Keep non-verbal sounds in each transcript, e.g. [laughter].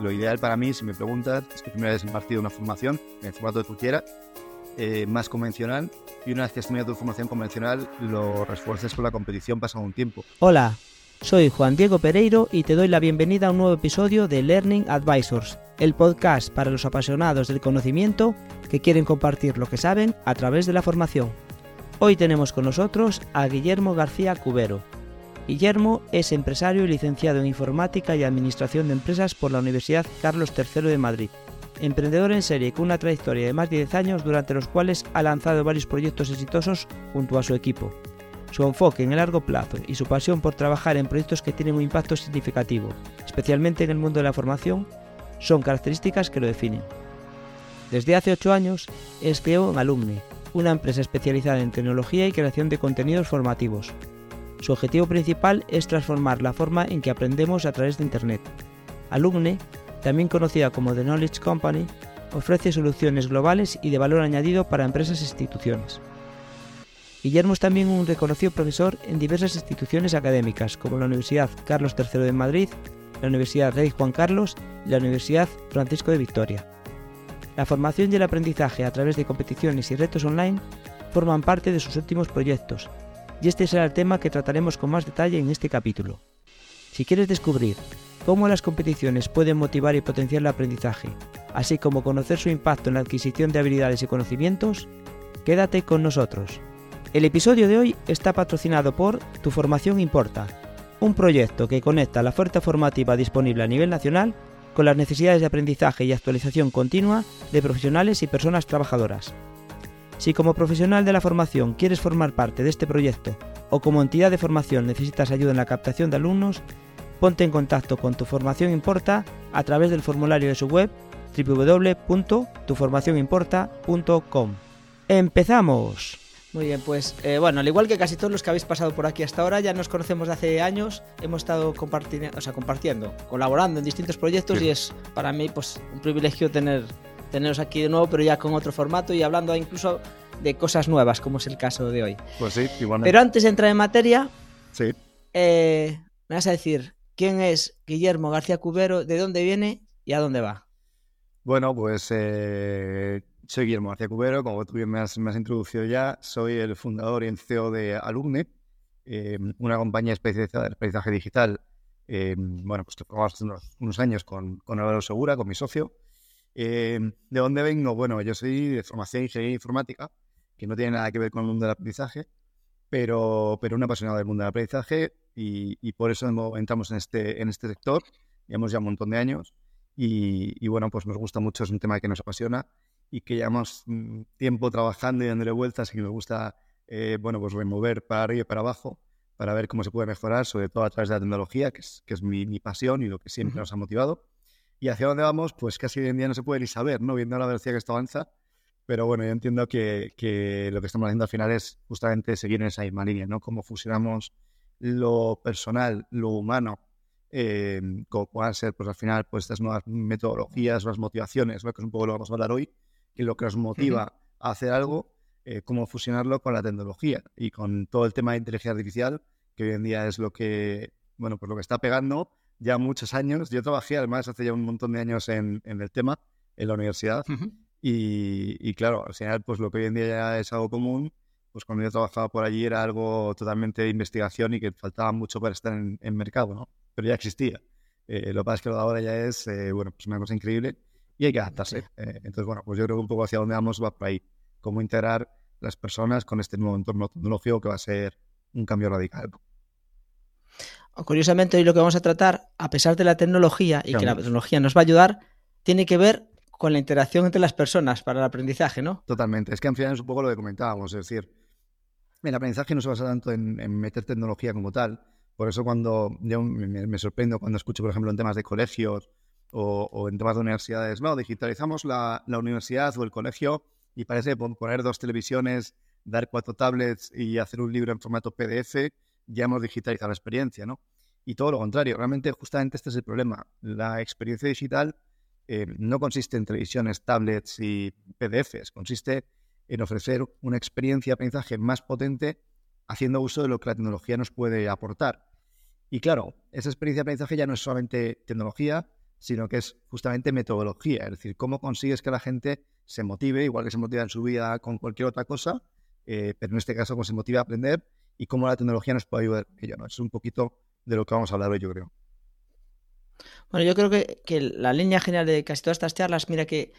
lo ideal para mí, si me preguntas, es que primero hayas impartido una formación en el formato que tú quieras, eh, más convencional, y una vez que has terminado tu formación convencional, lo refuerces con la competición pasado un tiempo. Hola, soy Juan Diego Pereiro y te doy la bienvenida a un nuevo episodio de Learning Advisors, el podcast para los apasionados del conocimiento que quieren compartir lo que saben a través de la formación. Hoy tenemos con nosotros a Guillermo García Cubero. Guillermo es empresario y licenciado en Informática y Administración de Empresas por la Universidad Carlos III de Madrid. Emprendedor en serie con una trayectoria de más de 10 años durante los cuales ha lanzado varios proyectos exitosos junto a su equipo. Su enfoque en el largo plazo y su pasión por trabajar en proyectos que tienen un impacto significativo, especialmente en el mundo de la formación, son características que lo definen. Desde hace 8 años es CEO en Alumne, una empresa especializada en tecnología y creación de contenidos formativos. Su objetivo principal es transformar la forma en que aprendemos a través de Internet. Alumne, también conocida como The Knowledge Company, ofrece soluciones globales y de valor añadido para empresas e instituciones. Guillermo es también un reconocido profesor en diversas instituciones académicas, como la Universidad Carlos III de Madrid, la Universidad Rey Juan Carlos y la Universidad Francisco de Victoria. La formación y el aprendizaje a través de competiciones y retos online forman parte de sus últimos proyectos, y este será el tema que trataremos con más detalle en este capítulo. Si quieres descubrir cómo las competiciones pueden motivar y potenciar el aprendizaje, así como conocer su impacto en la adquisición de habilidades y conocimientos, quédate con nosotros. El episodio de hoy está patrocinado por Tu Formación Importa, un proyecto que conecta la oferta formativa disponible a nivel nacional con las necesidades de aprendizaje y actualización continua de profesionales y personas trabajadoras. Si como profesional de la formación quieres formar parte de este proyecto o como entidad de formación necesitas ayuda en la captación de alumnos, ponte en contacto con Tu Formación Importa a través del formulario de su web www.tuformacionimporta.com. ¡Empezamos! Muy bien, pues eh, bueno, al igual que casi todos los que habéis pasado por aquí hasta ahora, ya nos conocemos de hace años, hemos estado compartiendo, o sea, compartiendo, colaborando en distintos proyectos Sí. y es para mí pues un privilegio tener teneros aquí de nuevo, pero ya con otro formato y hablando incluso de cosas nuevas, como es el caso de hoy. Pues sí, igualmente. Pero antes de entrar en materia, Sí, eh, me vas a decir quién es Guillermo García Cubero, de dónde viene y a dónde va. bueno, pues eh, soy Guillermo García Cubero, como tú bien me has, me has introducido ya, soy el fundador y el CEO de Alumne, eh, una compañía especializada en aprendizaje digital, bueno, pues que formamos hace unos, unos años con, con Álvaro Segura, con mi socio. Eh, ¿De dónde vengo? Bueno, yo soy de formación en ingeniería informática, que no tiene nada que ver con el mundo del aprendizaje, pero, pero un apasionado del mundo del aprendizaje y, y por eso entramos en este, en este sector, llevamos ya un montón de años y, y bueno, pues nos gusta mucho, es un tema que nos apasiona y que llevamos mm, tiempo trabajando y dándole vueltas y que nos gusta, eh, bueno, pues remover para arriba y para abajo para ver cómo se puede mejorar, sobre todo a través de la tecnología, que es, que es mi, mi pasión y lo que siempre nos ha motivado. Y hacia dónde vamos, pues casi hoy en día no se puede ni saber, ¿no? Viendo la velocidad que esto avanza. Pero bueno, yo entiendo que, que lo que estamos haciendo al final es justamente seguir en esa misma línea, ¿no? Cómo fusionamos lo personal, lo humano, eh, como puedan ser, pues al final, pues estas nuevas metodologías, las motivaciones, ¿no? que es un poco lo que vamos a hablar hoy, que lo que nos motiva a hacer algo, eh, cómo fusionarlo con la tecnología y con todo el tema de inteligencia artificial, que hoy en día es lo que, bueno, pues lo que está pegando ya muchos años. Yo trabajé además hace ya un montón de años en, en el tema, en la universidad, y, y claro, al final, pues lo que hoy en día ya es algo común, pues cuando yo trabajaba por allí era algo totalmente de investigación y que faltaba mucho para estar en, en mercado, ¿no? Pero ya existía. Eh, lo que pasa es que lo de ahora ya es, eh, bueno, pues una cosa increíble y hay que adaptarse. Eh, entonces, bueno, pues yo creo que un poco hacia dónde vamos va por ahí. Cómo integrar las personas con este nuevo entorno tecnológico que va a ser un cambio radical. Curiosamente, hoy lo que vamos a tratar, a pesar de la tecnología y que la tecnología nos va a ayudar, tiene que ver con la interacción entre las personas para el aprendizaje, ¿no? Totalmente. Es que al final es un poco lo que comentábamos. Es decir, el aprendizaje no se basa tanto en, en meter tecnología como tal. Por eso cuando yo me, me sorprendo cuando escucho, por ejemplo, en temas de colegios o, o en temas de universidades, no, digitalizamos la, la universidad o el colegio y parece pon- poner dos televisiones, dar cuatro tablets y hacer un libro en formato PDF, ya hemos digitalizado la experiencia, ¿no? Y todo lo contrario, realmente justamente este es el problema. La experiencia digital eh, no consiste en televisiones, tablets y PDFs, consiste en ofrecer una experiencia de aprendizaje más potente haciendo uso de lo que la tecnología nos puede aportar. Y claro, esa experiencia de aprendizaje ya no es solamente tecnología, sino que es justamente metodología, es decir, cómo consigues que la gente se motive, igual que se motiva en su vida con cualquier otra cosa, eh, pero en este caso cómo se motiva a aprender y cómo la tecnología nos puede ayudar en ello. ¿no? Es un poquito de lo que vamos a hablar hoy, yo creo. Bueno, yo creo que, que la línea general de casi todas estas charlas, mira que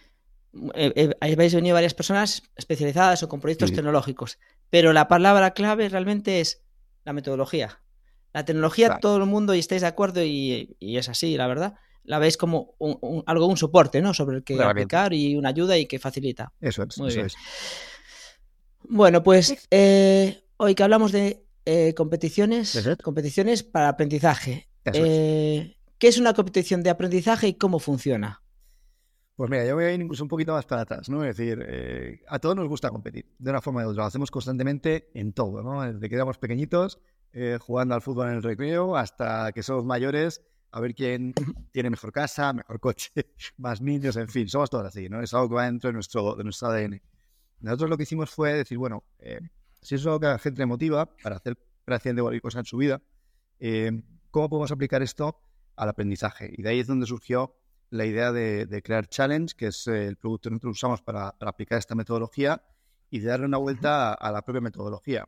eh, eh, habéis venido varias personas especializadas o con proyectos tecnológicos, pero la palabra clave realmente es la metodología. La tecnología, todo el mundo, y estáis de acuerdo, y, es así, la verdad, la veis como un, algo, un soporte, ¿no? Sobre el que aplicar y una ayuda y que facilita. Eso es, eso es. Bueno, pues eh, hoy que hablamos de competiciones, competiciones para aprendizaje. ¿Qué es una competición de aprendizaje y cómo funciona? Pues mira, yo voy a ir incluso un poquito más para atrás, ¿no? Es decir, eh, a todos nos gusta competir, de una forma u otra. Lo hacemos constantemente en todo, ¿no? Desde que éramos pequeñitos, eh, jugando al fútbol en el recreo, hasta que somos mayores, a ver quién tiene mejor casa, mejor coche, [laughs] más niños, en fin, somos todos así, ¿no? Es algo que va dentro de nuestro, de nuestro ADN. Nosotros lo que hicimos fue decir, bueno, eh, si eso es algo que a la gente le motiva para hacer de cualquier cosa en su vida, ¿cómo podemos aplicar esto al aprendizaje? Y de ahí es donde surgió la idea de, crear Challenge, que es el producto que nosotros usamos para, aplicar esta metodología, y de darle una vuelta a, la propia metodología.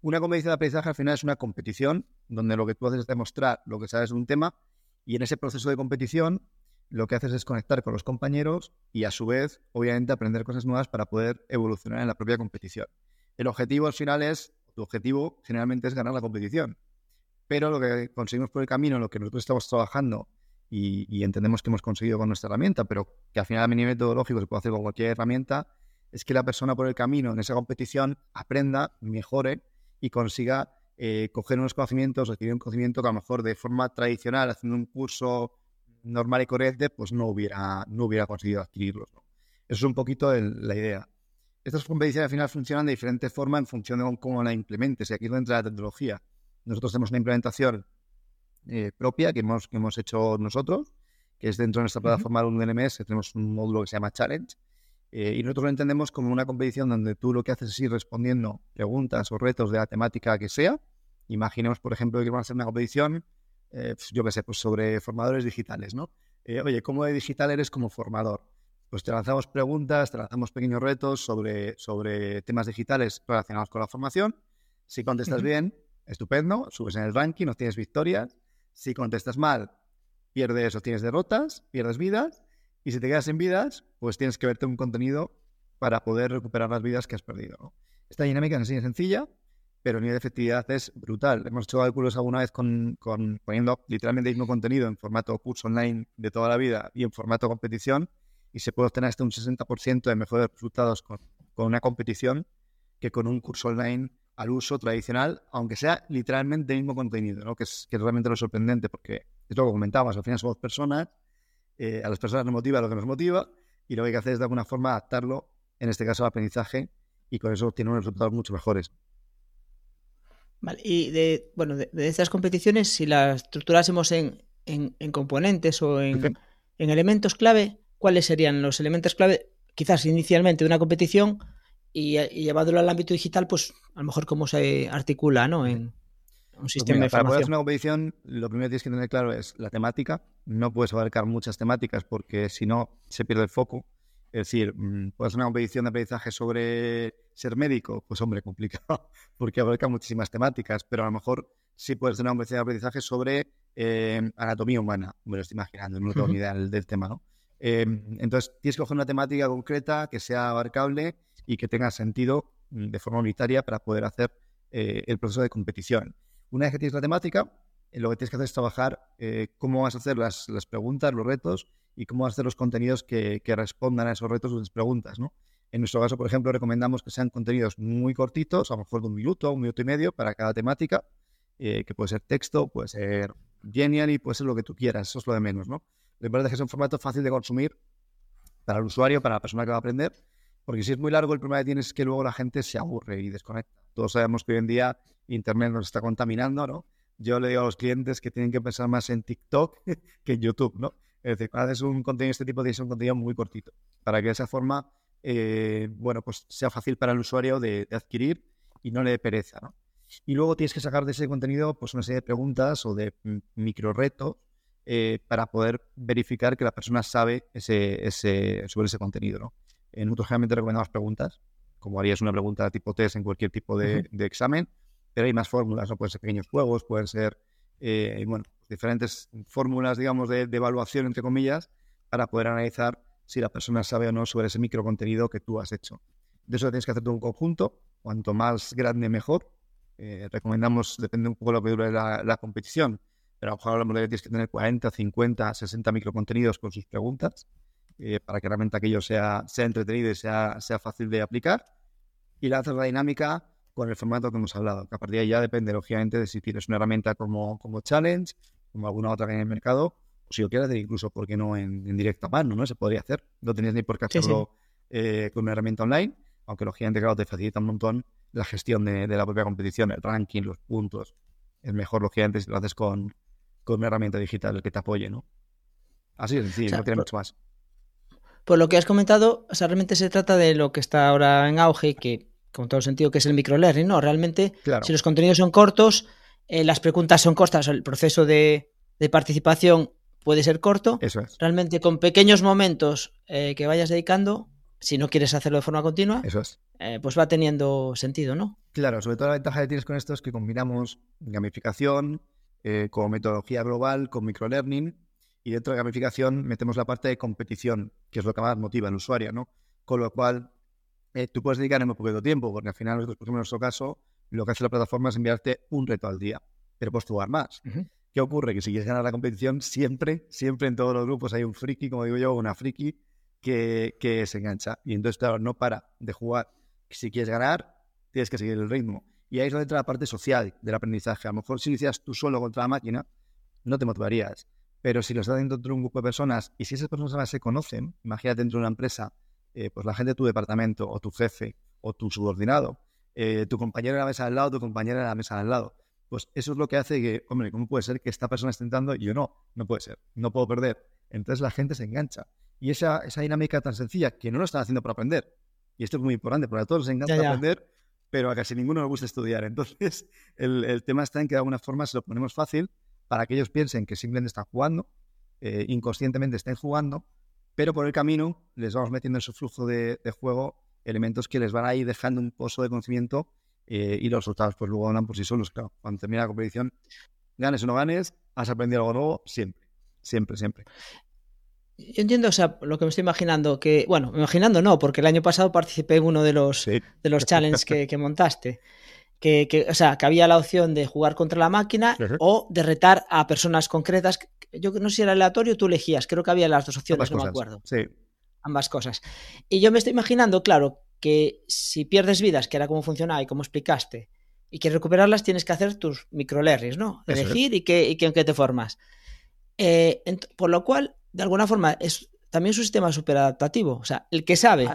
Una competición de aprendizaje al final es una competición donde lo que tú haces es demostrar lo que sabes de un tema y en ese proceso de competición lo que haces es conectar con los compañeros y a su vez, obviamente, aprender cosas nuevas para poder evolucionar en la propia competición. El objetivo al final es, tu objetivo generalmente es ganar la competición, pero lo que conseguimos por el camino, lo que nosotros estamos trabajando y, entendemos que hemos conseguido con nuestra herramienta, pero que al final a nivel metodológico se puede hacer con cualquier herramienta, es que la persona por el camino en esa competición aprenda, mejore y consiga eh, coger unos conocimientos, recibir un conocimiento que a lo mejor de forma tradicional, haciendo un curso normal y correcto, pues no hubiera, no hubiera conseguido adquirirlos. Eso es un poquito la idea. Estas competiciones al final funcionan de diferente forma en función de cómo la implementes. Y aquí es donde entra la tecnología. Nosotros tenemos una implementación eh, propia que hemos, que hemos hecho nosotros, que es dentro de nuestra plataforma de un NMS, tenemos un módulo que se llama Challenge, eh, y nosotros lo entendemos como una competición donde tú lo que haces es ir respondiendo preguntas o retos de la temática que sea. Imaginemos, por ejemplo, que vamos a hacer una competición, eh, pues, yo qué sé, pues sobre formadores digitales, ¿no? oye, ¿cómo de digital eres como formador? Pues te lanzamos preguntas, te lanzamos pequeños retos sobre, sobre temas digitales relacionados con la formación. Si contestas bien, estupendo, subes en el ranking, tienes victorias. Si contestas mal, pierdes o tienes derrotas, pierdes vidas. Y si te quedas sin vidas, pues tienes que verte un contenido para poder recuperar las vidas que has perdido. Esta dinámica es sencilla, pero el nivel de efectividad es brutal. Hemos hecho cálculos alguna vez con, poniendo literalmente el mismo contenido en formato curso online de toda la vida y en formato competición, y se puede obtener hasta un 60% de mejores resultados con, con una competición que con un curso online al uso tradicional, aunque sea literalmente el mismo contenido, ¿no? que, es, que realmente lo sorprendente, porque es lo que comentábamos, al final somos personas, eh, a las personas nos motiva lo que nos motiva, y lo que hay que hacer es de alguna forma adaptarlo, en este caso al aprendizaje, y con eso tiene unos resultados mucho mejores. Vale, y de, bueno, de, estas competiciones, si las estructurásemos en, en, componentes o en, en elementos clave, ¿cuáles serían los elementos clave? Quizás inicialmente de una competición, y, llevándolo al ámbito digital, pues a lo mejor cómo se articula ¿no? en un pues sistema de Para poder hacer una competición, lo primero que tienes que tener claro es la temática. No puedes abarcar muchas temáticas porque si no se pierde el foco. Es decir, mm, puedes hacer una competición de aprendizaje sobre ser médico, pues hombre, [laughs] complicado, porque abarca muchísimas temáticas, pero a lo mejor sí puedes hacer una competición de aprendizaje sobre eh, anatomía humana, me lo estoy imaginando, no tengo ni idea del, tema, ¿no? Eh, entonces, tienes que coger una temática concreta que sea abarcable y que tenga sentido mm, de forma unitaria para poder hacer eh, el proceso de competición. Una vez que tienes la temática, eh, lo que tienes que hacer es trabajar eh, cómo vas a hacer las, preguntas, los retos y cómo vas a hacer los contenidos que, respondan a esos retos o esas preguntas. ¿no? En nuestro caso, por ejemplo, recomendamos que sean contenidos muy cortitos, a lo mejor de un minuto, un minuto y medio para cada temática, que puede ser texto, puede ser genial y puede ser lo que tú quieras, eso es lo de menos. ¿no? Lo importante es que sea un formato fácil de consumir para el usuario, para la persona que va a aprender porque si es muy largo, el problema que tienes es que luego la gente se aburre y desconecta. Todos sabemos que hoy en día Internet nos está contaminando, ¿no? Yo le digo a los clientes que tienen que pensar más en TikTok [laughs] que en YouTube, ¿no? Es decir, cuando haces un contenido de este tipo, tienes un contenido muy cortito, para que de esa forma, eh, bueno, pues sea fácil para el usuario de, adquirir y no le dé pereza, ¿no? Y luego tienes que sacar de ese contenido pues una serie de preguntas o de micro retos eh, para poder verificar que la persona sabe ese, ese, sobre ese contenido. ¿no? En nosotros generalmente recomendamos preguntas, como harías una pregunta tipo test en cualquier tipo de, de examen, pero hay más fórmulas, ¿no? pueden ser pequeños juegos, pueden ser eh, bueno, diferentes fórmulas, digamos, de, de, evaluación, entre comillas, para poder analizar si la persona sabe o no sobre ese microcontenido que tú has hecho. De eso tienes que hacer todo un conjunto, cuanto más grande mejor. Eh, recomendamos, depende un poco de lo que dure la, la competición, pero a lo mejor hablamos de que tienes que tener 40, 50, 60 microcontenidos con sus preguntas eh, para que realmente aquello sea, sea entretenido y sea, sea fácil de aplicar. Y lanzas la dinámica con el formato que hemos hablado, que a partir de ahí ya depende, lógicamente, de si tienes una herramienta como, como Challenge, como alguna otra que hay en el mercado, o si lo quieres hacer incluso, ¿por qué no en, en directo a mano? ¿no? Se podría hacer. No tenías ni por qué hacerlo sí, sí. Eh, con una herramienta online, aunque lógicamente, claro, te facilita un montón la gestión de, de, la propia competición, el ranking, los puntos. Es mejor, lógicamente, si lo haces con, con una herramienta digital que te apoye, ¿no? Así es o sea, no tiene por, mucho más. Por lo que has comentado, o sea, realmente se trata de lo que está ahora en auge, que con todo sentido que es el microlearning, ¿no? Realmente, claro. si los contenidos son cortos, eh, las preguntas son cortas, el proceso de, de, participación puede ser corto. Eso es. Realmente con pequeños momentos eh, que vayas dedicando, si no quieres hacerlo de forma continua, Eso es. Eh, pues va teniendo sentido, ¿no? Claro, sobre todo la ventaja que tienes con esto es que combinamos gamificación eh, como metodología global con microlearning y dentro de gamificación metemos la parte de competición, que es lo que más motiva al usuario, ¿no? Con lo cual eh, tú puedes dedicar en muy poquito tiempo, porque al final, nosotros, por ejemplo, en nuestro caso, lo que hace la plataforma es enviarte un reto al día, pero puedes jugar más. Uh -huh. ¿Qué ocurre? Que si quieres ganar la competición, siempre, siempre en todos los grupos hay un friki, como digo yo, una friki que, que se engancha. Y entonces, claro, no para de jugar. Si quieres ganar, tienes que seguir el ritmo. Y ahí es donde entra la parte social del aprendizaje. A lo mejor si lo hicieras tú solo contra la máquina, no te motivarías. Pero si lo estás haciendo dentro de un grupo de personas y si esas personas se conocen, imagínate dentro de una empresa eh, pues la gente de tu departamento o tu jefe o tu subordinado, eh, tu compañero en la mesa al lado, tu compañera en la mesa al lado. Pues eso es lo que hace que, hombre, ¿cómo puede ser que esta persona esté intentando y yo no? No puede ser, no puedo perder. Entonces la gente se engancha. Y esa, esa dinámica tan sencilla, que no lo están haciendo para aprender. Y esto es muy importante, porque a todos les encanta ya, ya. aprender, pero a casi ninguno les gusta estudiar. Entonces el, el, tema está en que de alguna forma se lo ponemos fácil para que ellos piensen que simplemente están jugando, eh, inconscientemente estén jugando, pero por el camino les vamos metiendo en su flujo de, juego elementos que les van a ir dejando un pozo de conocimiento eh, y los resultados pues luego dan por sí solos, claro. Cuando termina la competición, ganes o no ganes, has aprendido algo nuevo siempre, siempre, siempre. Yo entiendo, o sea, lo que me estoy imaginando, que, bueno, imaginando no, porque el año pasado participé en uno de los, sí. de los challenges que, que montaste. Que, que, o sea, que había la opción de jugar contra la máquina uh -huh. o de retar a personas concretas. Yo no sé si era aleatorio, tú elegías, creo que había las dos opciones, Ambas no cosas. me acuerdo. Sí. Ambas cosas. Y yo me estoy imaginando, claro, que si pierdes vidas, que era como funcionaba y cómo explicaste, y que recuperarlas tienes que hacer tus microlerries, ¿no? Elegir y, que, y que, en qué te formas. Eh, por lo cual, de alguna forma, es también es un sistema súper adaptativo. O sea, el que sabe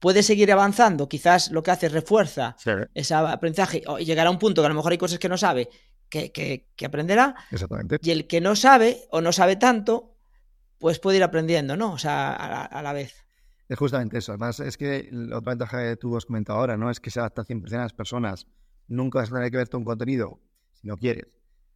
puede seguir avanzando, quizás lo que hace refuerza Sí, ese aprendizaje y llegará a un punto que a lo mejor hay cosas que no sabe que, que, que aprenderá exactamente. y el que no sabe o no sabe tanto, pues puede ir aprendiendo, ¿no? O sea, a la, a la vez. Es justamente eso. Además, es que la otra ventaja que tú has comentado ahora, ¿no? Es que se adapta 100% a las personas. Nunca vas a tener que ver todo un contenido, si no quieres.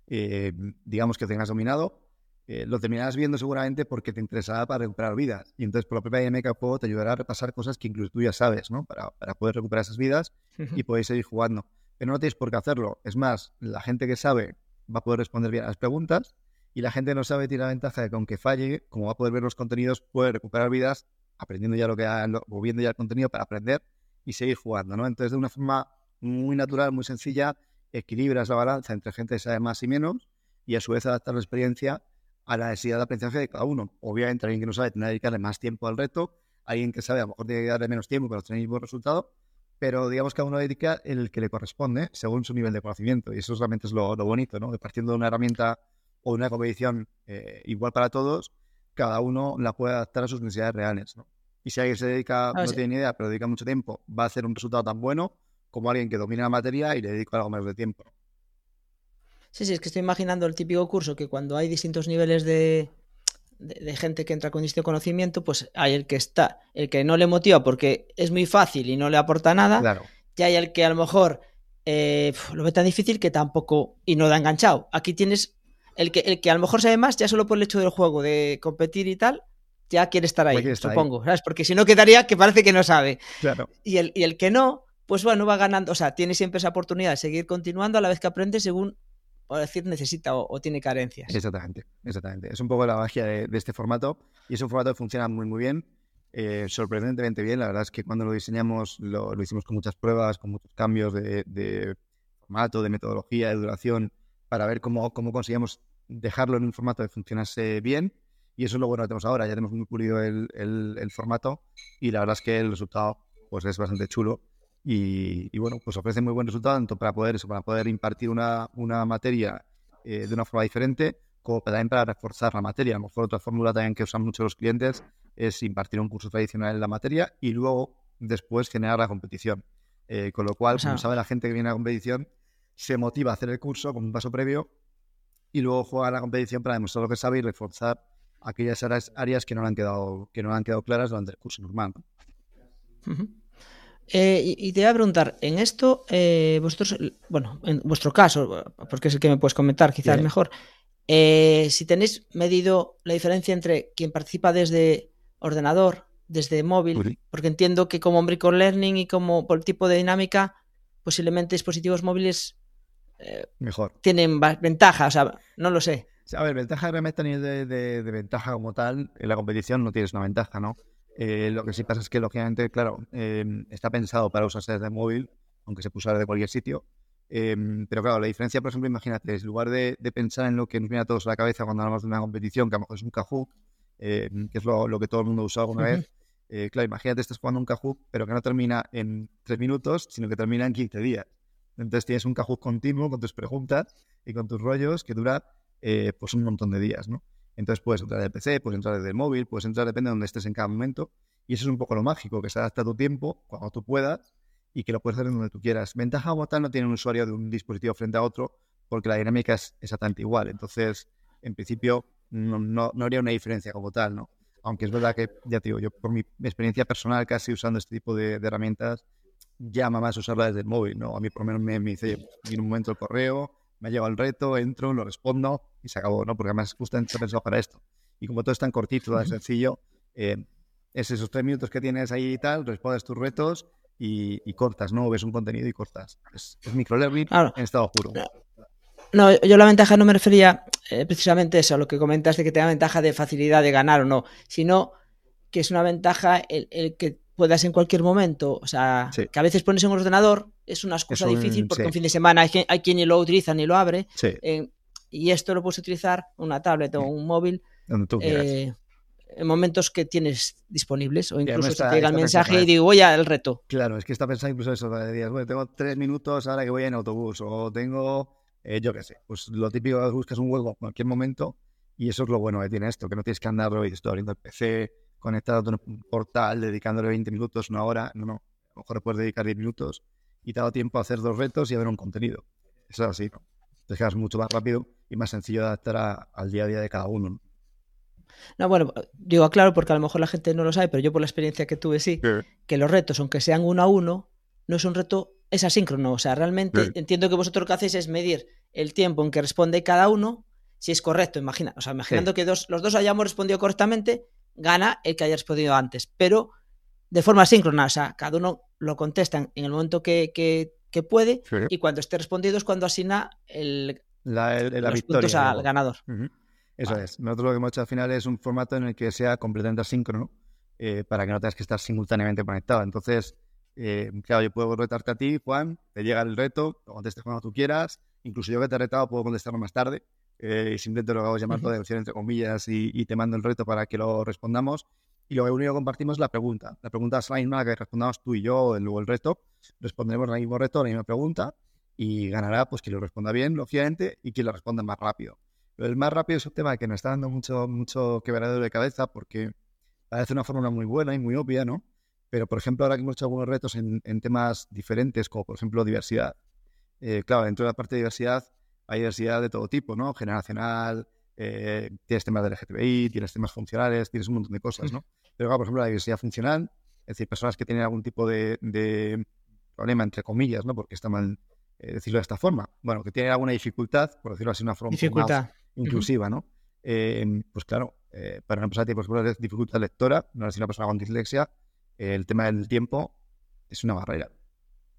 Eh, digamos que tengas dominado, eh, lo terminarás viendo seguramente porque te interesará para recuperar vidas. Y entonces, por la propia dinámica del juego, te ayudará a repasar cosas que incluso tú ya sabes, ¿no? Para, para poder recuperar esas vidas Uh y poder seguir jugando. Pero no tienes por qué hacerlo. Es más, la gente que sabe va a poder responder bien a las preguntas y la gente que no sabe tiene la ventaja de que aunque falle, como va a poder ver los contenidos, puede recuperar vidas aprendiendo ya lo que ha, lo, o viendo ya el contenido para aprender y seguir jugando, ¿no? Entonces, de una forma muy natural, muy sencilla, equilibras la balanza entre gente que sabe más y menos y a su vez adaptar la experiencia a la necesidad de aprendizaje de cada uno. Obviamente, alguien que no sabe tendrá que dedicarle más tiempo al reto, alguien que sabe a lo mejor tiene que darle menos tiempo para obtener el mismo resultado, pero digamos que cada uno dedica el que le corresponde según su nivel de conocimiento y eso realmente es lo, lo bonito, ¿no? Que partiendo de una herramienta o una competición eh, igual para todos, cada uno la puede adaptar a sus necesidades reales, ¿no? Y si alguien se dedica, ah, no sí. tiene ni idea, pero dedica mucho tiempo, va a hacer un resultado tan bueno como alguien que domina la materia y le dedica algo menos de tiempo. Sí, sí, es que estoy imaginando el típico curso que cuando hay distintos niveles de, de, de, gente que entra con distinto conocimiento, pues hay el que está, el que no le motiva porque es muy fácil y no le aporta nada, claro. y hay el que a lo mejor eh, lo ve tan difícil que tampoco y no da enganchado. Aquí tienes el que, el que a lo mejor sabe más, ya solo por el hecho del juego, de competir y tal, ya quiere estar ahí, supongo, ¿sabes? Porque si no quedaría que parece que no sabe. Claro. Y el, y el que no, pues bueno, va ganando, o sea, tiene siempre esa oportunidad de seguir continuando a la vez que aprende según, por decir, necesita o, tiene carencias. Exactamente, exactamente. Es un poco la magia de, este formato y es un formato que funciona muy, muy bien, eh, sorprendentemente bien. La verdad es que cuando lo diseñamos lo, hicimos con muchas pruebas, con muchos cambios de, formato, de metodología, de duración, para ver cómo, cómo conseguíamos dejarlo en un formato que funcionase bien. Y eso es lo bueno que tenemos ahora. Ya tenemos muy pulido el, el formato y la verdad es que el resultado pues es bastante chulo y, bueno, pues ofrece muy buen resultado tanto para poder para poder impartir una, una materia eh, de una forma diferente, como también para reforzar la materia. A lo mejor otra fórmula también que usan mucho los clientes es impartir un curso tradicional en la materia y luego después generar la competición. Eh, con lo cual, como sabe la gente que viene a la competición, se motiva a hacer el curso como un paso previo y luego juega la competición para demostrar lo que sabe y reforzar aquellas áreas que no le han quedado, que no han quedado claras durante el curso normal. Eh, y, te voy a preguntar, en esto, eh, vosotros, bueno, en vuestro caso, porque es el que me puedes comentar, quizás mejor, eh, si tenéis medido la diferencia entre quien participa desde ordenador, desde móvil, porque entiendo que como Ombricor Learning y como por el tipo de dinámica, posiblemente dispositivos móviles mejor tienen ventaja, o sea, no lo sé. A ver, ventaja realmente a nivel de, de ventaja como tal, en la competición no tienes una ventaja, ¿no? Eh, lo que sí pasa es que, lógicamente, claro, em, está pensado para usarse desde móvil, aunque se pusiera de cualquier sitio. Em, pero claro, la diferencia, por ejemplo, imagínate, en lugar de, pensar en lo que nos viene a todos a la cabeza cuando hablamos de una competición, que a lo mejor es un Kahoot, em, que es lo, que todo el mundo usa alguna vez, eh, claro, imagínate, estás jugando un Kahoot, pero que no termina en tres minutos, sino que termina en 15 días. Entonces tienes un Kahoot continuo con tus preguntas y con tus rollos que dura eh, pues un montón de días, ¿no? Entonces puedes entrar desde PC, puedes entrar desde el móvil, puedes entrar, depende de donde estés en cada momento. Y eso es un poco lo mágico, que se adapta a tu tiempo cuando tú puedas y que lo puedes hacer donde tú quieras. Ventaja como tal no tiene un usuario de un dispositivo frente a otro porque la dinámica es exactamente igual. Entonces, en principio, no, no, habría una diferencia como tal, ¿no? Aunque es verdad que, ya te digo, yo por mi experiencia personal casi usando este tipo de, herramientas, llama más usarla desde el móvil, ¿no? A mí por lo menos me, me dice, en un momento el correo, me ha llegado el reto, entro, lo respondo y se acabó, ¿no? Porque además justamente está pensado para esto. Y como todo es tan cortito, tan sencillo, eh, es esos tres minutos que tienes ahí y tal, respondes tus retos y, cortas, ¿no? Ves un contenido y cortas. Es, es microlearning en estado puro. No, yo la ventaja no me refería eh, precisamente eso, a lo que comentas de que tenga ventaja de facilidad de ganar o no, sino que es una ventaja el, el que puedas en cualquier momento, o sea, que a veces pones en un ordenador, es una cosa difícil porque un fin de semana hay, hay, quien ni lo utiliza ni lo abre, eh, y esto lo puedes utilizar una tablet o un móvil eh, en momentos que tienes disponibles, o incluso te llega el mensaje y digo, voy al reto. Claro, es que está pensando incluso eso, de días, bueno, tengo tres minutos ahora que voy en autobús, o tengo, eh, yo qué sé, pues lo típico, buscas un hueco en cualquier momento, y eso es lo bueno que tiene esto, que no tienes que andarlo y estoy abriendo el PC, conectado a un portal, dedicándole 20 minutos, una hora, no, no, a lo mejor puedes dedicar 10 minutos y te ha dado tiempo a hacer dos retos y a ver un contenido. Eso es así, ¿no? Te quedas mucho más rápido y más sencillo de adaptar al día a día de cada uno. ¿no? bueno, digo claro porque a lo mejor la gente no lo sabe, pero yo por la experiencia que tuve sí, que los retos, aunque sean uno a uno, no es un reto, es asíncrono. O sea, realmente entiendo que vosotros lo que hacéis es medir el tiempo en que responde cada uno, si es correcto, imagina, o sea, imaginando que dos, los dos hayamos respondido correctamente, gana el que haya respondido antes, pero de forma síncrona, o sea, cada uno lo contesta en el momento que, que, puede y cuando esté respondido es cuando asigna el, la, los puntos al ganador. Eso es. Nosotros lo que hemos hecho al final es un formato en el que sea completamente asíncrono eh, para que no tengas que estar simultáneamente conectado. Entonces, eh, claro, yo puedo retarte a ti, Juan, te llega el reto, lo contestes cuando tú quieras. Incluso yo que te he retado puedo contestarlo más tarde eh, simplemente lo hago llamar de opción entre comillas y, te mando el reto para que lo respondamos. Y lo único que compartimos es la pregunta. La pregunta es la misma que respondamos tú y yo, luego el reto. Responderemos el mismo reto, la misma pregunta y ganará pues quien lo responda bien, lógicamente, y quien lo responda más rápido. Pero el más rápido es un tema que nos está dando mucho, mucho quebradero de cabeza porque parece una fórmula muy buena y muy obvia, ¿no? Pero, por ejemplo, ahora que hemos hecho algunos retos en, temas diferentes, como por ejemplo diversidad, eh, claro, dentro de la parte de diversidad hay diversidad de todo tipo, ¿no? Generacional, eh, tienes temas de LGTBI, tienes temas funcionales, tienes un montón de cosas, ¿no? Pero, por ejemplo, la diversidad funcional, es decir, personas que tienen algún tipo de, problema, entre comillas, ¿no? Porque está mal eh, decirlo de esta forma. Bueno, que tienen alguna dificultad, por decirlo así de una forma dificultad. inclusiva, ¿no? Eh, pues claro, para una persona que tiene pues, dificultad lectora, no es una persona con dislexia, el tema del tiempo es una barrera.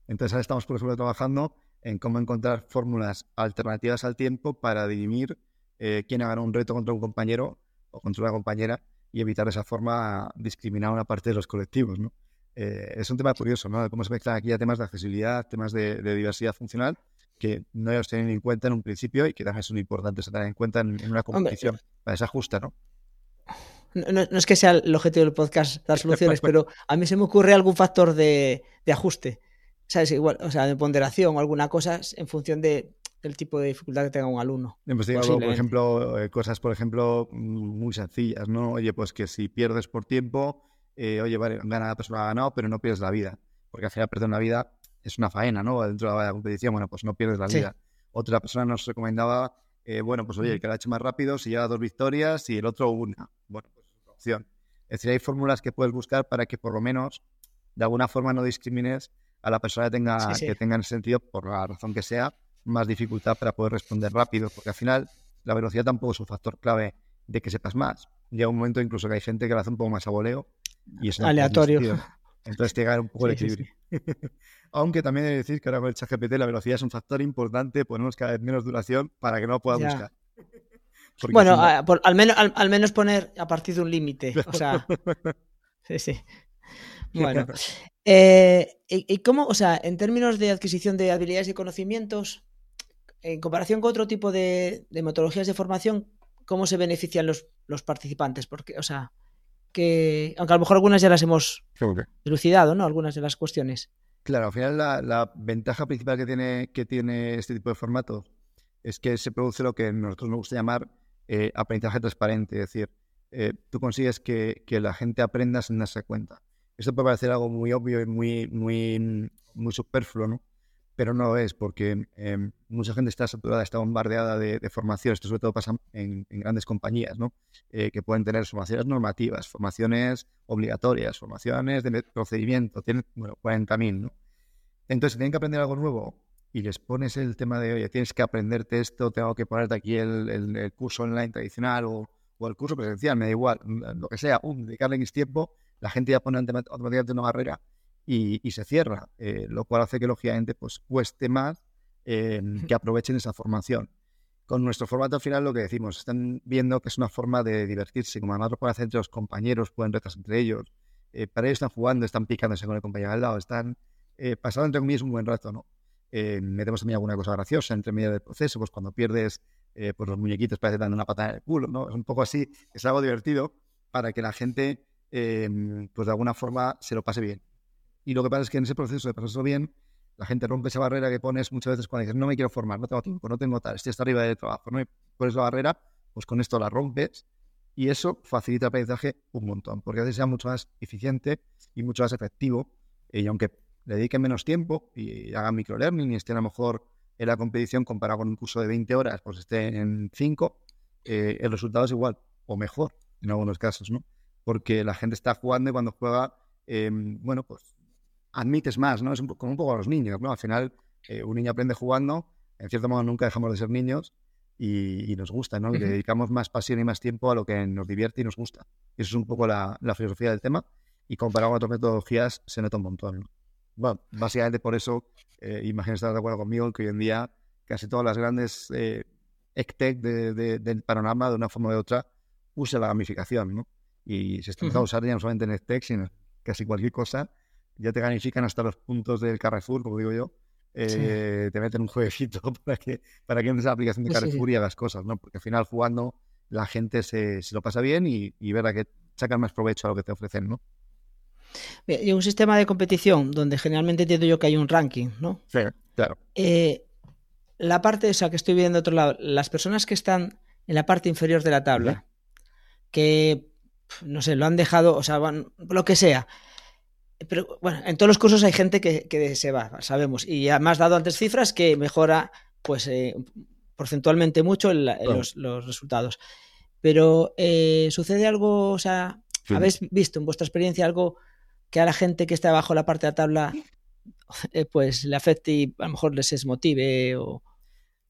Entonces ahora estamos, por ejemplo, trabajando en cómo encontrar fórmulas alternativas al tiempo para dirimir eh, quién haga un reto contra un compañero o contra una compañera y evitar de esa forma discriminar a una parte de los colectivos. ¿no? Eh, es un tema curioso, ¿no? cómo se mezclan aquí ya temas de accesibilidad, temas de, diversidad funcional que no los tienen en cuenta en un principio y que también son importantes tener en cuenta en, una competición para esa justa, ¿no? No, es que sea el objetivo del podcast dar soluciones, pero a mí se me ocurre algún factor de, de ajuste. ¿Sabes? Igual, o sea, de ponderación o alguna cosa en función de, del tipo de dificultad que tenga un alumno. Pues por ejemplo, eh, cosas, por ejemplo, muy sencillas, ¿no? Oye, pues que si pierdes por tiempo, eh, oye, vale, gana la persona ha ganado, pero no pierdes la vida. Porque al final perder una vida es una faena, ¿no? Dentro de la competición, bueno, pues no pierdes la vida. Otra persona nos recomendaba, eh, bueno, pues oye, el que la ha hecho más rápido, si lleva dos victorias y el otro una. Bueno, pues es una opción. Es decir, hay fórmulas que puedes buscar para que por lo menos, de alguna forma, no discrimines a la persona que tenga, que tenga en sentido, por la razón que sea, más dificultad para poder responder rápido, porque al final la velocidad tampoco es un factor clave de que sepas más. Llega un momento incluso que hay gente que lo hace un poco más a voleo y es aleatorio. Entonces tiene que haber un poco de [laughs] equilibrio. [laughs] Aunque también he de decir que ahora con el chat GPT la velocidad es un factor importante, ponemos cada vez menos duración para que no pueda buscar. [laughs] bueno, al, menos, al, menos poner a partir de un límite. O sea, sí, sí. Bueno, [laughs] eh, ¿y, cómo, o sea, en términos de adquisición de habilidades y conocimientos, en comparación con otro tipo de, metodologías de formación, ¿cómo se benefician los, los, participantes? Porque, o sea, que, aunque a lo mejor algunas ya las hemos elucidado, ¿no? Algunas de las cuestiones. Claro, al final la, ventaja principal que tiene, que tiene este tipo de formato es que se produce lo que nosotros nos gusta llamar eh, aprendizaje transparente, es decir, eh, tú consigues que, que, la gente aprenda sin darse cuenta. Esto puede parecer algo muy obvio y muy, muy, muy superfluo, ¿no? Pero no lo es, porque em, mucha gente está saturada, está bombardeada de, formación. Esto sobre todo pasa en, grandes compañías, ¿no? Eh, que pueden tener formaciones normativas, formaciones obligatorias, formaciones de procedimiento, tienen, bueno, 40.000, ¿no? Entonces, si tienen que aprender algo nuevo y les pones el tema de, oye, tienes que aprenderte esto, tengo que ponerte aquí el, el, curso online tradicional o, o, el curso presencial, me da igual, lo que sea, un, dedicarle X tiempo, la gente ya pone automáticamente una barrera y, se cierra, eh, lo cual hace que lógicamente pues cueste más eh, que [laughs] aprovechen esa formación. Con nuestro formato final lo que decimos, están viendo que es una forma de divertirse, como además lo pueden hacer entre los compañeros, pueden retas entre ellos, eh, para ellos están jugando, están picándose con el compañero al lado, están pasando entre comillas un buen rato, ¿no? metemos también alguna cosa graciosa entre medio del proceso, pues cuando pierdes pues los muñequitos parece dando una patada en el culo, ¿no? Es un poco así, es algo divertido para que la gente Em, pues de alguna forma se lo pase bien. Y lo que pasa es que en ese proceso de pasarlo bien, la gente rompe esa barrera que pones muchas veces cuando dices, no me quiero formar, no tengo tiempo, no tengo tal, estoy hasta arriba de trabajo, no pones la barrera, pues con esto la rompes y eso facilita el aprendizaje un montón, porque hace sea mucho más eficiente y mucho más efectivo. Y aunque le dediquen menos tiempo y hagan microlearning y estén a lo mejor en la competición comparado con un curso de 20 horas, pues esté en 5, eh, el resultado es igual o mejor en algunos casos, ¿no? Porque la gente está jugando y cuando juega, em, bueno, pues admites más, ¿no? Es un, como un poco a los niños, ¿no? Al final, eh, un niño aprende jugando, en cierto modo nunca dejamos de ser niños y, nos gusta, ¿no? Y le dedicamos más pasión y más tiempo a lo que nos divierte y nos gusta. Eso es un poco la, filosofía del tema y comparado con otras metodologías se nota un montón, Bueno, básicamente por eso, eh, imagino estar de acuerdo conmigo que hoy en día casi todas las grandes eh, ECTEC del panorama, de una forma u otra, usa la gamificación, ¿no? Y se está empezando a usar ya no solamente en Stec, sino casi cualquier cosa. Ya te gamifican hasta los puntos del Carrefour, como digo yo. Eh, te meten un jueguecito [laughs] para que, para que entres a la aplicación de Carrefour y hagas cosas, ¿no? Porque al final jugando la gente se, se lo pasa bien y, y verá que sacan más provecho a lo que te ofrecen, ¿no? Y un sistema de competición donde generalmente entiendo yo que hay un ranking, ¿no? Sí, claro. Eh, la parte, esa que estoy viendo de otro lado, las personas que están en la parte inferior de la tabla, que no sé, lo han dejado, o sea, van, lo que sea. Pero bueno, en todos los cursos hay gente que, se va, sabemos. Y has dado antes cifras que mejora, pues, eh, porcentualmente mucho los, resultados. Pero, eh, ¿sucede algo, o sea, habéis visto en vuestra experiencia algo que a la gente que está abajo la parte de la tabla, eh, pues, le afecte y a lo mejor les desmotive o...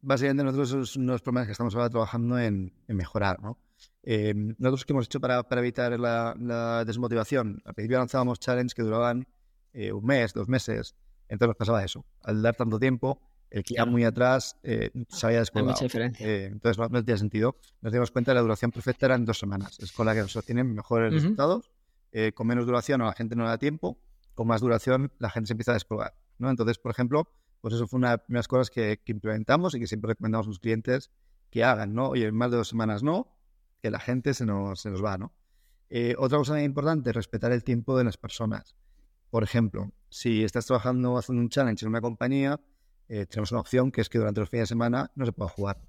básicamente nosotros unos problemas que estamos ahora trabajando en, mejorar, ¿no? Eh, nosotros que hemos hecho para, evitar la, desmotivación, al principio lanzábamos challenges que duraban eh, un mes, dos meses, entonces nos pasaba eso. Al dar tanto tiempo, el que iba muy atrás eh, se había descolgado. mucha diferencia. Eh, entonces no, tenía sentido. Nos dimos cuenta que la duración perfecta era en dos semanas. Es con la que se obtienen mejores resultados. Eh, con menos duración la gente no da tiempo. Con más duración la gente se empieza a descolgar. ¿no? Entonces, por ejemplo, pues eso fue una de las primeras cosas que, implementamos y que siempre recomendamos a los clientes que hagan. ¿no? Oye, en más de dos semanas no, que la gente se nos, se nos va. ¿no? Eh, otra cosa importante es respetar el tiempo de las personas. Por ejemplo, si estás trabajando haciendo un challenge en una compañía, eh, tenemos una opción que es que durante los fines de semana no se pueda jugar.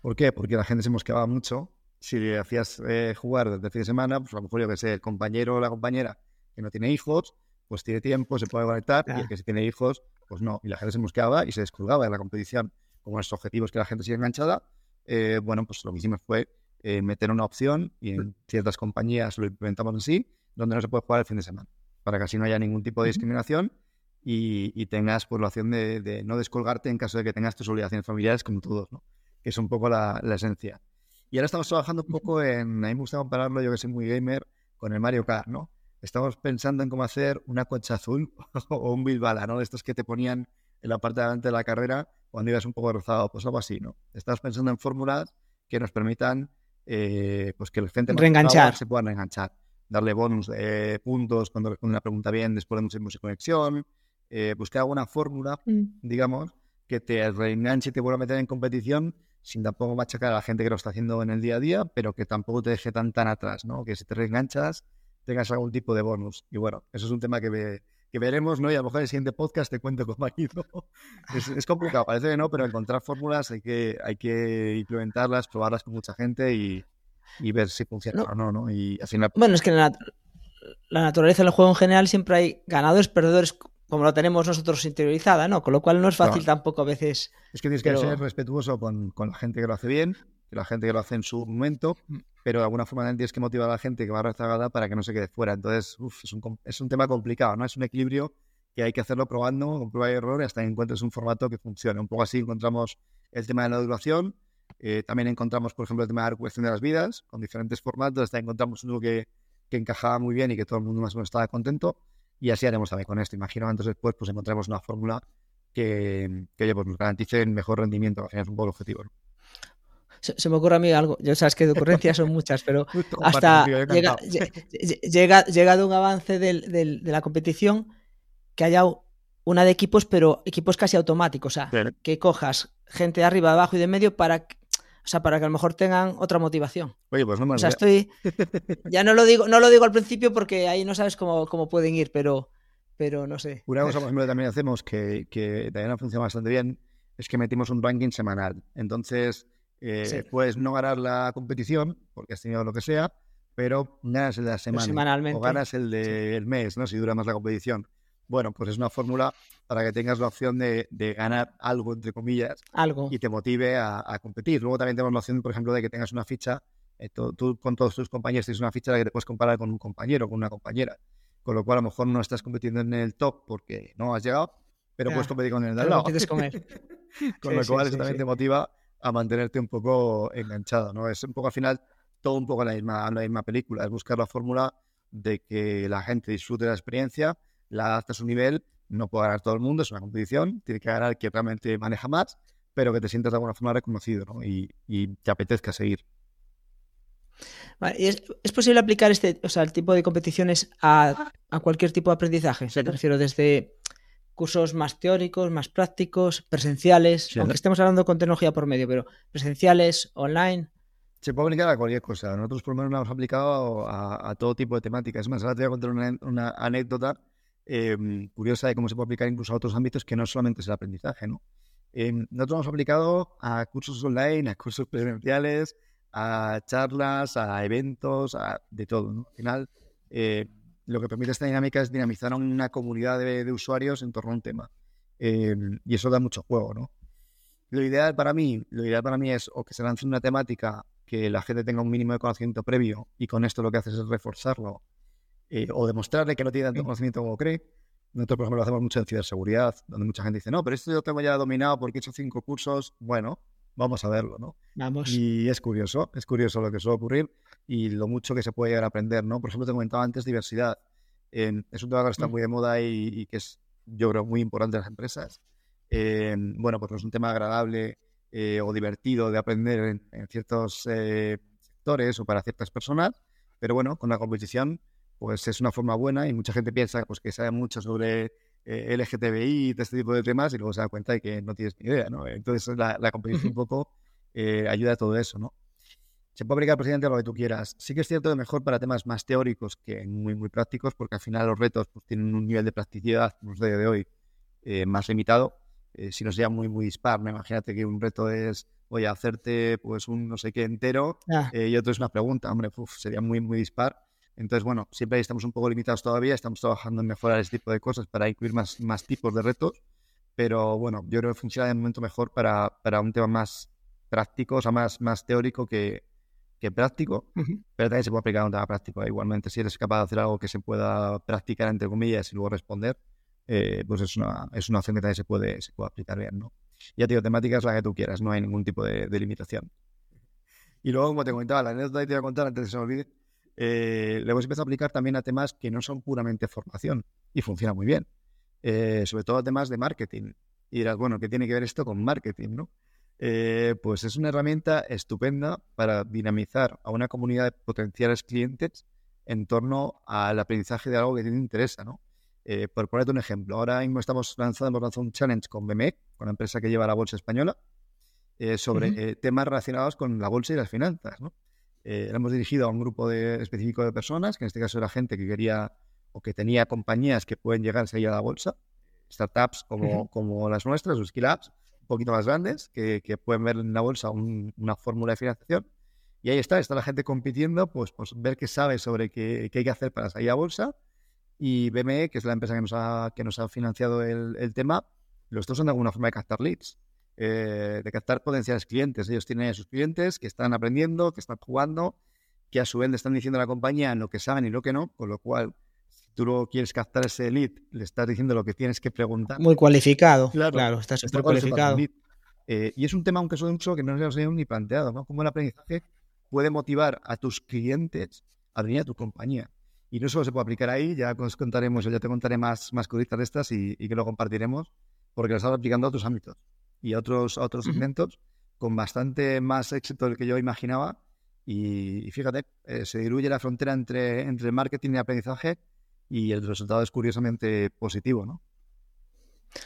¿Por qué? Porque la gente se mosqueaba mucho. Si le hacías eh, jugar desde el fin de semana, pues a lo mejor yo que sé, el compañero o la compañera que no tiene hijos, pues tiene tiempo, se puede conectar, y el que sí tiene hijos, pues no. Y la gente se mosqueaba y se descolgaba de la competición. Como nuestro objetivo es que la gente siga enganchada, eh, bueno, pues lo que hicimos fue meter una opción y en ciertas compañías lo implementamos así, donde no se puede jugar el fin de semana, para que así no haya ningún tipo de discriminación y, tengas pues, la opción de, no descolgarte en caso de que tengas tus obligaciones familiares como todos, ¿no? que es un poco la, esencia. Y ahora estamos trabajando un poco en, a mí me gusta compararlo, yo que soy muy gamer, con el Mario Kart, ¿no? Estamos pensando en cómo hacer una concha azul [laughs] o un bilbala, ¿no? De estos que te ponían en la parte de delante de la carrera cuando ibas un poco rozado, pues algo así, ¿no? Estamos pensando en fórmulas que nos permitan eh, pues que el gente reenganchar. se pueda reenganchar, darle bonus de puntos cuando responde una pregunta bien después de mucha conexión, eh, buscar alguna fórmula, mm. digamos, que te reenganche y te vuelva a meter en competición sin tampoco machacar a la gente que lo está haciendo en el día a día, pero que tampoco te deje tan tan atrás, ¿no? Que si te reenganchas tengas algún tipo de bonus. Y bueno, eso es un tema que, que veremos, ¿no? Y a lo mejor en el siguiente podcast te cuento cómo ha ido. [laughs] Es, es, complicado, parece que no, pero encontrar fórmulas hay que, hay que implementarlas, probarlas con mucha gente y, y ver si funciona o no, ¿no? Y al final... Bueno, es que la, la naturaleza del juego en general siempre hay ganadores, perdedores como lo tenemos nosotros interiorizada, ¿no? Con lo cual no es fácil tampoco a veces. Es que tienes que ser respetuoso con, la gente que lo hace bien, que la gente que lo hace en su momento, mm. pero de alguna forma también tienes que motivar a la gente que va rezagada para que no se quede fuera. Entonces, es, un, es un tema complicado, ¿no? Es un equilibrio que hay que hacerlo probando, con prueba y error, hasta que encuentres un formato que funcione. Un poco así encontramos el tema de la duración, eh, también encontramos, por ejemplo, el tema de la cuestión de las vidas, con diferentes formatos, hasta encontramos uno que, que encajaba muy bien y que todo el mundo más o menos estaba contento. Y así haremos también con esto. Imagino antes después pues encontremos una fórmula que, que pues, nos garantice el mejor rendimiento. Al final es un poco el objetivo. Se, me ocurre a mí algo. Yo sabes que de ocurrencias son muchas, pero [laughs] hasta llega, llega, llegado un avance del, del, de la competición que haya una de equipos, pero equipos casi automáticos. O sea, que cojas gente de arriba, abajo y de medio para o sea, para que a lo mejor tengan otra motivación. Oye, pues no me O sea, estoy. [laughs] Ya no lo digo, no lo digo al principio porque ahí no sabes cómo, cómo pueden ir, pero, pero no sé. Una cosa, por ejemplo, que también hacemos que, que también ha funcionado bastante bien es que metimos un ranking semanal. Entonces, eh, puedes no ganar la competición, porque has tenido lo que sea, pero ganas el de la semana. O ganas el del mes, ¿no? Si dura más la competición. Bueno, pues es una fórmula para que tengas la opción de, ganar algo, entre comillas, algo. y te motive a, competir. Luego también tenemos la opción, por ejemplo, de que tengas una ficha, eh, tú, con todos tus compañeros tienes una ficha de que te puedes comparar con un compañero, con una compañera. Con lo cual, a lo mejor no estás compitiendo en el top porque no has llegado, pero puedes competir con el de al lado. comer. [laughs] con lo cual, eso también te motiva a mantenerte un poco enganchado. ¿no? Es un poco al final todo un poco la misma, la misma película. Es buscar la fórmula de que la gente disfrute de la experiencia la adaptas a su nivel, no puede ganar todo el mundo, es una competición, tiene que ganar que realmente maneja más, pero que te sientas de alguna forma reconocido ¿no? y, te apetezca seguir. ¿es, posible aplicar este, o sea, el tipo de competiciones a, cualquier tipo de aprendizaje? Se te refiero desde cursos más teóricos, más prácticos, presenciales, aunque estemos hablando con tecnología por medio, pero presenciales, online. Se puede aplicar a cualquier cosa. Nosotros por lo menos lo hemos aplicado a, todo tipo de temáticas. Es más, ahora te voy a contar una, una anécdota Em, curiosa de cómo se puede aplicar incluso a otros ámbitos que no solamente es el aprendizaje. ¿no? Em, nosotros hemos aplicado a cursos online, a cursos presenciales, a charlas, a eventos, a de todo. ¿no? Al final, eh, lo que permite esta dinámica es dinamizar a una comunidad de, usuarios en torno a un tema. Em, y eso da mucho juego, ¿no? Lo ideal para mí, lo ideal para mí es o que se lance una temática que la gente tenga un mínimo de conocimiento previo y con esto lo que haces es reforzarlo eh, o demostrarle que no tiene tanto conocimiento como cree, Nosotros, por ejemplo, lo hacemos mucho en ciberseguridad, donde mucha gente dice, no, pero esto yo tengo ya dominado porque he hecho cinco cursos. Bueno, vamos a verlo, ¿no? Vamos. Y es curioso, es curioso lo que suele ocurrir y lo mucho que se puede llegar a aprender, ¿no? Por ejemplo, te comentaba antes diversidad. es un tema que está mm. muy de moda y, que es, yo creo, muy importante en las empresas. bueno, pues no es un tema agradable eh, o divertido de aprender en, ciertos eh, sectores o para ciertas personas, pero bueno, con la competición pues es una forma buena y mucha gente piensa pues, que sabe mucho sobre eh, LGTBI y este tipo de temas y luego se da cuenta de que no tienes ni idea, ¿no? Entonces la, la competición un [laughs] poco ayuda a todo eso, ¿no? Se puede aplicar, presidente, a lo que tú quieras. Sí que es cierto que mejor para temas más teóricos que muy, muy prácticos, porque al final los retos pues, tienen un nivel de practicidad, pues, de, de hoy, eh, más limitado. si no sea muy, muy dispar, ¿no? imagínate que un reto es, oye, hacerte pues un no sé qué entero ah. y otro es una pregunta, hombre, sería muy, muy dispar. Entonces, bueno, siempre estamos un poco limitados todavía, estamos trabajando en mejorar este tipo de cosas para incluir más, más tipos de retos, pero bueno, yo creo que funciona de momento mejor para, para un tema más práctico, o sea, más, más teórico que, que práctico, pero también se puede aplicar a un tema práctico. Igualmente, si eres capaz de hacer algo que se pueda practicar, entre comillas, y luego responder, eh, pues es una, es una opción que también se puede, se puede aplicar bien, ¿no? Ya te digo, temática es la que tú quieras, no hay ningún tipo de, de limitación. Y luego, como te comentaba, la anécdota que te voy a contar antes de que se me olvide, eh, le hemos empezado a aplicar también a temas que no son puramente formación y funciona muy bien. Eh, sobre todo a temas de marketing. Y dirás, bueno, ¿qué tiene que ver esto con marketing? ¿no? Eh, pues es una herramienta estupenda para dinamizar a una comunidad de potenciales clientes en torno al aprendizaje de algo que te interesa. ¿no? por ponerte un ejemplo, ahora mismo estamos lanzando, hemos lanzado un challenge con BME, con la empresa que lleva la bolsa española, sobre temas relacionados con la bolsa y las finanzas. ¿no? eh, hemos dirigido a un grupo de, específico de personas, que en este caso era gente que quería o que tenía compañías que pueden llegar a a la bolsa, startups como, como las nuestras, o skill apps, un poquito más grandes, que, pueden ver en la bolsa una fórmula de financiación. Y ahí está, está la gente compitiendo, pues, pues ver qué sabe sobre qué, qué hay que hacer para salir a bolsa. Y BME, que es la empresa que nos ha, que nos ha financiado el, tema, los dos son de alguna forma de captar leads. Eh, de captar potenciales clientes. Ellos tienen sus clientes que están aprendiendo, que están jugando, que a su vez le están diciendo a la compañía lo que saben y lo que no, con lo cual, tú no quieres captar ese lead, le estás diciendo lo que tienes que preguntar. Muy cualificado, claro, claro está súper cualificado. Eh, y es un tema, aunque es mucho, que no se habíamos ni planteado, ¿no? Cómo el aprendizaje puede motivar a tus clientes a venir a tu compañía. Y no solo se puede aplicar ahí, ya os contaremos, yo ya te contaré más, más cositas de estas y, y que lo compartiremos, porque lo estamos aplicando a otros ámbitos y otros, otros segmentos con bastante más éxito del que yo imaginaba. Y, fíjate, eh, se diluye la frontera entre, entre marketing y aprendizaje y el resultado es curiosamente positivo, ¿no?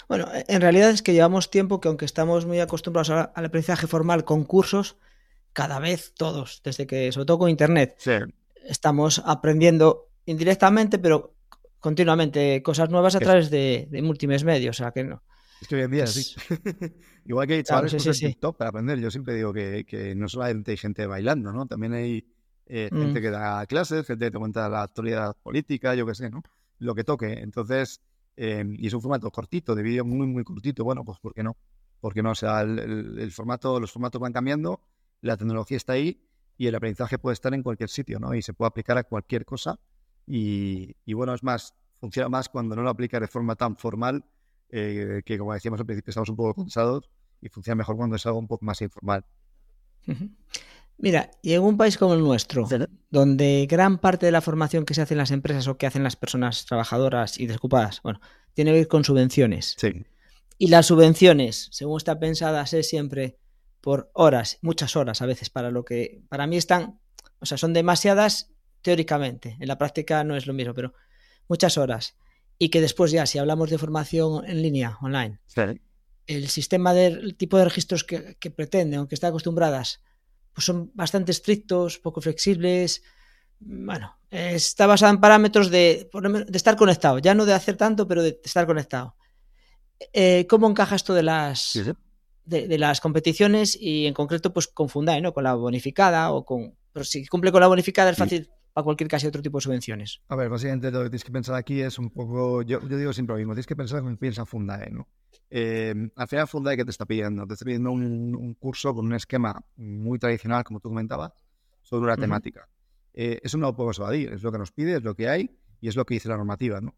Bueno, e, en realidad es que llevamos tiempo que aunque estamos muy acostumbrados al aprendizaje formal con cursos, cada vez todos, desde que, sobre todo con Internet, estamos aprendiendo indirectamente, pero continuamente cosas nuevas a través de, de múltiples medios. O sea que no, es que hoy en día sí. [laughs] Igual que hay chavales claro, sí, TikTok para aprender. Yo siempre digo que, que, no solamente hay gente bailando, ¿no? También hay eh, gente mm. que da clases, gente que te cuenta la actualidad política, yo qué sé, ¿no? Lo que toque. Entonces, eh, y es un formato cortito, de vídeo muy, muy cortito. Bueno, pues ¿por qué no? Porque no, o sea, el, el, formato, los formatos van cambiando, la tecnología está ahí y el aprendizaje puede estar en cualquier sitio, ¿no? Y se puede aplicar a cualquier cosa. Y, y bueno, es más, funciona más cuando no lo aplicas de forma tan formal eh, que como decíamos al principio estamos un poco cansados y funciona mejor cuando es algo un poco más informal. Mira, y en un país como el nuestro, donde gran parte de la formación que se hace en las empresas o que hacen las personas trabajadoras y desocupadas, bueno, tiene que ver con subvenciones. Sí. Y las subvenciones, según está pensadas, es siempre por horas, muchas horas a veces, para lo que para mí están, o sea, son demasiadas teóricamente, en la práctica no es lo mismo, pero muchas horas y que después ya, si hablamos de formación en línea, online, el sistema del tipo de registros que, que pretenden o que están acostumbradas, pues son bastante estrictos, poco flexibles. Bueno, está basado en parámetros de, de estar conectado, ya no de hacer tanto, pero de estar conectado. Eh, ¿Cómo encaja esto de las, De, de, las competiciones y en concreto pues con Fundai, ¿no? Con la bonificada o con... Pero si cumple con la bonificada es fácil para cualquier casi otro tipo de subvenciones. A ver, básicamente lo que tienes que pensar aquí es un poco, yo, yo digo siempre lo mismo, tienes que pensar como piensa Fundae, ¿no? Eh, al final Fundae, ¿qué te está pidiendo? Te está pidiendo un, un, curso con un esquema muy tradicional, como tú comentabas, sobre una temática. Uh -huh. eh, eso no lo podemos evadir, es lo que nos pide, es lo que hay y es lo que dice la normativa, ¿no?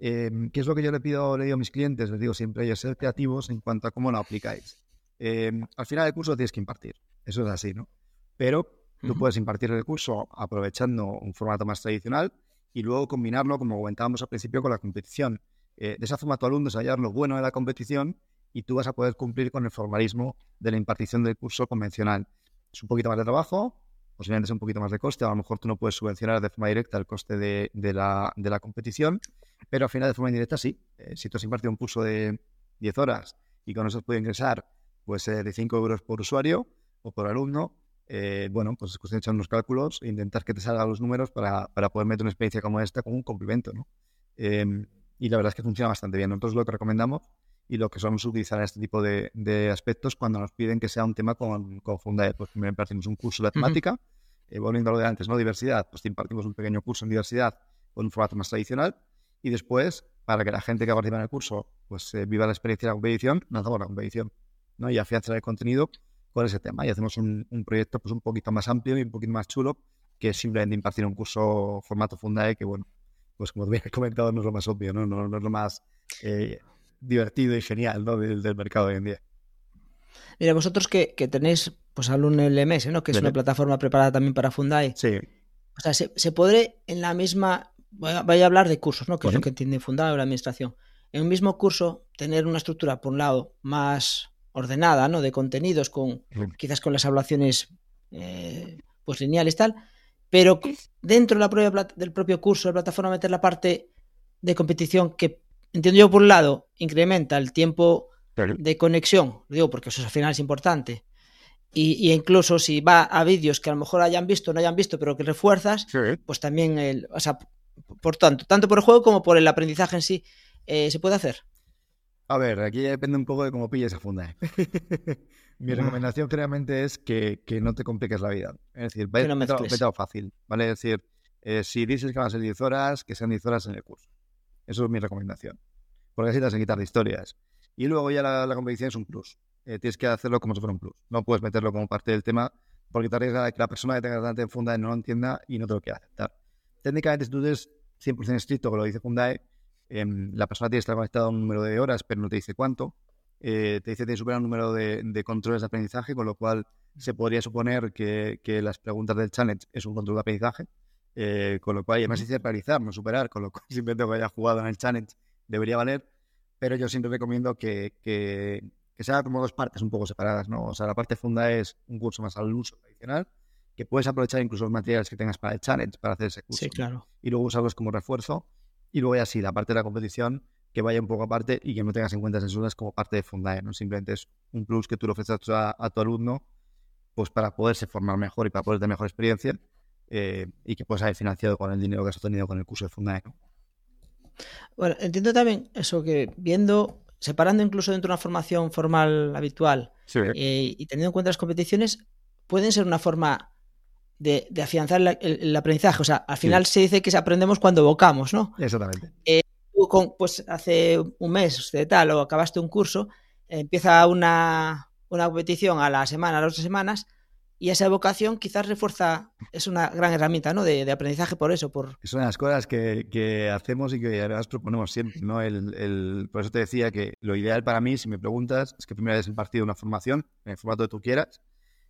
Em, ¿Qué es lo que yo le pido, le digo a mis clientes? Les digo siempre, ellos ser creativos en cuanto a cómo lo aplicáis. Em, al final del curso tienes que impartir, eso es así, ¿no? Pero tú puedes impartir el curso aprovechando un formato más tradicional y luego combinarlo, como comentábamos al principio, con la competición. Eh, de esa forma tu alumno se llevar lo bueno de la competición y tú vas a poder cumplir con el formalismo de la impartición del curso convencional. Es un poquito más de trabajo, posiblemente es un poquito más de coste, a lo mejor tú no puedes subvencionar de forma directa el coste de, la, de la, competición, pero al final de forma indirecta sí. Eh, si tú has impartido un curso de 10 horas y con eso puedes ingresar pues eh, de 5 euros por usuario o por alumno, eh, bueno, pues es cuestión de echar unos cálculos e intentar que te salgan los números para, para, poder meter una experiencia como esta como un complemento, ¿no? Em, y la verdad es que funciona bastante bien. Nosotros lo que recomendamos y lo que solemos utilizar en este tipo de, de aspectos cuando nos piden que sea un tema con, con Fundae. Pues primero impartimos un curso de temática, eh, volviendo a lo de antes, ¿no? Diversidad, pues impartimos un pequeño curso en diversidad con un formato más tradicional y después, para que la gente que participa en el curso pues eh, viva la experiencia de la competición, lanzamos la competición, ¿no? Y afianzar el contenido con ese tema y hacemos un, proyecto pues un poquito más amplio y un poquito más chulo que simplemente impartir un curso formato Fundae que bueno, pues como te había [laughs] comentado no es lo más obvio, no, no, es lo más eh, divertido y genial ¿no? del, mercado hoy en día. Mira, vosotros que, que tenéis pues Alun LMS, ¿no? que es una plataforma preparada también para Fundae. Sí. O sea, se, se podrá en la misma, voy a, hablar de cursos, ¿no? que es lo que entiende Fundae o la administración. En un mismo curso tener una estructura, por un lado, más ordenada, ¿no? De contenidos, con quizás con las evaluaciones eh, pues lineales tal, pero dentro de la propia, del propio curso de plataforma meter la parte de competición que entiendo yo por un lado incrementa el tiempo de conexión, lo digo porque eso al final es importante. Y, incluso si va a vídeos que a lo mejor hayan visto o no hayan visto, pero que refuerzas, pues también, el, o sea, por tanto, tanto por el juego como por el aprendizaje en sí, eh, se puede hacer. A ver, aquí depende un poco de cómo pilles esa funda. [laughs] Mi recomendación claramente es que, no te compliques la vida. Es decir, vete, no fácil, ¿vale? Es decir, eh, si dices que van a ser 10 horas, que sean 10 horas en el curso. Eso es mi recomendación. Porque así te vas a quitar de historias. Y luego ya la, competición es un plus. Eh, tienes que hacerlo como si fuera un plus. No puedes meterlo como parte del tema porque te arriesgas a que la persona que tenga delante en Fundae no lo entienda y no te lo quiera aceptar. Técnicamente, si tú eres 100% estricto con lo que dice Fundae, Em, la persona tiene que estar conectada a un número de horas, pero no te dice cuánto. Eh, te dice que supera un número de, controles de aprendizaje, con lo cual se podría suponer que, las preguntas del challenge es un control de aprendizaje, eh, con lo cual, además dice realizar, no superar, con lo cual [laughs] simplemente que haya jugado en el challenge debería valer, pero yo siempre recomiendo que, que, que sea como dos partes un poco separadas, ¿no? O sea, la parte funda es un curso más al uso tradicional, que puedes aprovechar incluso los materiales que tengas para el challenge, para hacer ese curso. Sí, claro. Y luego usarlos como refuerzo y luego ya sí, la parte de la competición que vaya un poco aparte y que no tengas en cuenta esas como parte de Fundae, ¿no? Simplemente es un plus que tú le ofreces a, tu alumno pues para poderse formar mejor y para poder tener mejor experiencia eh, y que puedas haber financiado con el dinero que has obtenido con el curso de Fundae, Bueno, entiendo también eso que viendo, separando incluso dentro de una formación formal habitual eh, y teniendo en cuenta las competiciones, pueden ser una forma de, afianzar el, aprendizaje. O sea, al final se dice que aprendemos cuando evocamos, ¿no? Exactamente. Eh, con, pues hace un mes de tal o acabaste un curso, empieza una, una competición a la semana, a las dos semanas, y esa evocación quizás refuerza, es una gran herramienta ¿no? de, aprendizaje por eso. Por... Es una de las cosas que, que hacemos y que además proponemos siempre. ¿no? El, el, por eso te decía que lo ideal para mí, si me preguntas, es que primero hayas impartido una formación en el formato que tú quieras,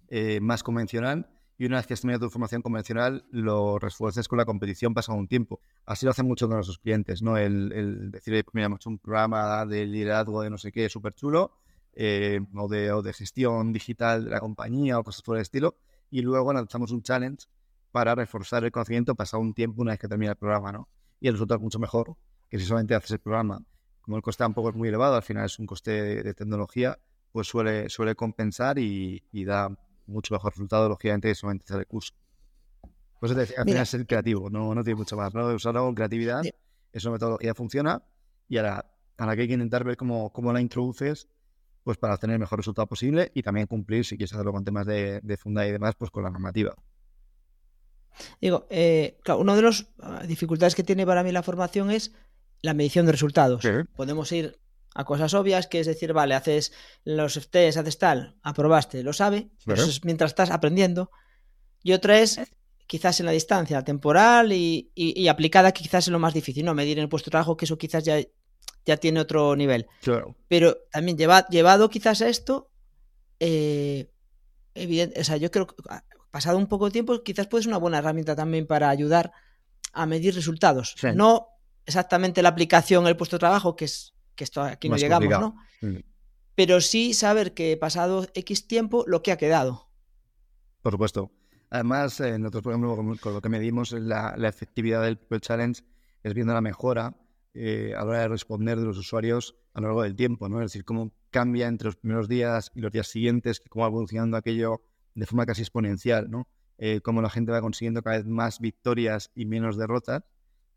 eh, más convencional, y una vez que has terminado tu formación convencional, lo refuerces con la competición pasado un tiempo. Así lo hacen mucho con nuestros clientes, ¿no? El, decir, pues mira, hemos hecho un programa de liderazgo de no sé qué súper chulo, eh, o, de, o de gestión digital de la compañía o cosas por el estilo, y luego lanzamos un challenge para reforzar el conocimiento pasado un tiempo una vez que termina el programa, ¿no? Y el resultado es mucho mejor que si solamente haces el programa. Como el coste tampoco es muy elevado, al final es un coste de, tecnología, pues suele, suele compensar y, y da mucho mejor resultado, lógicamente, que solamente hacer el curso. Pues al final es ser creativo, no, no tiene mucho más, ¿no? Usarlo con creatividad, es una metodología funciona y ahora, a la que hay que intentar ver cómo, cómo la introduces pues para obtener el mejor resultado posible y también cumplir, si quieres hacerlo con temas de, de funda y demás, pues con la normativa. Digo, eh, claro, una de las ah, dificultades que tiene para mí la formación es la medición de resultados. Podemos ir a cosas obvias, que es decir, vale, haces los test, haces tal, aprobaste, lo sabe, pero eso es mientras estás aprendiendo. Y otra es quizás en la distancia temporal y, aplicada quizás es lo más difícil, ¿no? Medir en el puesto de trabajo, que eso quizás ya, ya tiene otro nivel. Claro. Pero también llevado quizás a esto, eh, evidente, o sea, yo creo que pasado un poco de tiempo, quizás puede ser una buena herramienta también para ayudar a medir resultados. No exactamente la aplicación, el puesto de trabajo, que es que esto aquí no llegamos, ¿no? Mm. Pero sí saber que pasado X tiempo lo que ha quedado. Por supuesto. Además, eh, nosotros, por ejemplo, con, lo que medimos la, la efectividad del, challenge es viendo la mejora eh, a la hora de responder de los usuarios a lo largo del tiempo, ¿no? Es decir, cómo cambia entre los primeros días y los días siguientes, cómo va evolucionando aquello de forma casi exponencial, ¿no? Eh, cómo la gente va consiguiendo cada vez más victorias y menos derrotas.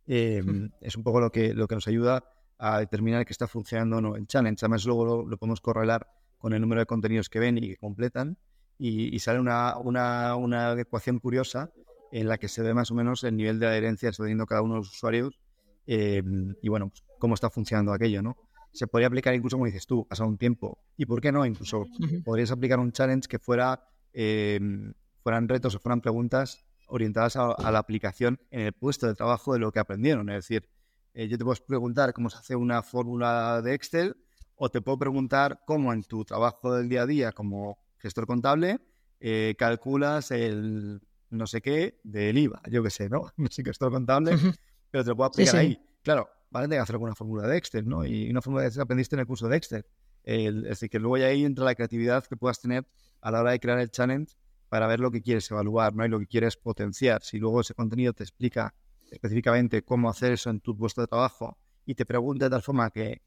Em, es un poco lo que, lo que nos ayuda a determinar que está funcionando o no el challenge. Además, luego lo, podemos correlar con el número de contenidos que ven y que completan. Y, sale una, una, una, ecuación curiosa en la que se ve más o menos el nivel de adherencia que está teniendo cada uno de los usuarios em, y, bueno, pues, cómo está funcionando aquello, ¿no? Se podría aplicar incluso, como dices tú, pasado un tiempo. ¿Y por qué no? Incluso podrías aplicar un challenge que fuera, em, fueran retos o fueran preguntas orientadas a, la aplicación en el puesto de trabajo de lo que aprendieron. Es decir, eh, yo te puedo preguntar cómo se hace una fórmula de Excel o te puedo preguntar cómo en tu trabajo del día a día como gestor contable eh, calculas el no sé qué del IVA, yo qué sé, ¿no? [laughs] No sé gestor contable, pero te lo puedo aplicar ahí. Claro, vas a tener que hacer alguna fórmula de Excel, ¿no? Y una fórmula de Excel aprendiste en el curso de Excel. es decir, que luego ahí entra la creatividad que puedas tener a la hora de crear el challenge para ver lo que quieres evaluar, ¿no? Y lo que quieres potenciar. Si luego ese contenido te explica específicamente cómo hacer eso en tu puesto de trabajo y te pregunta de tal forma que,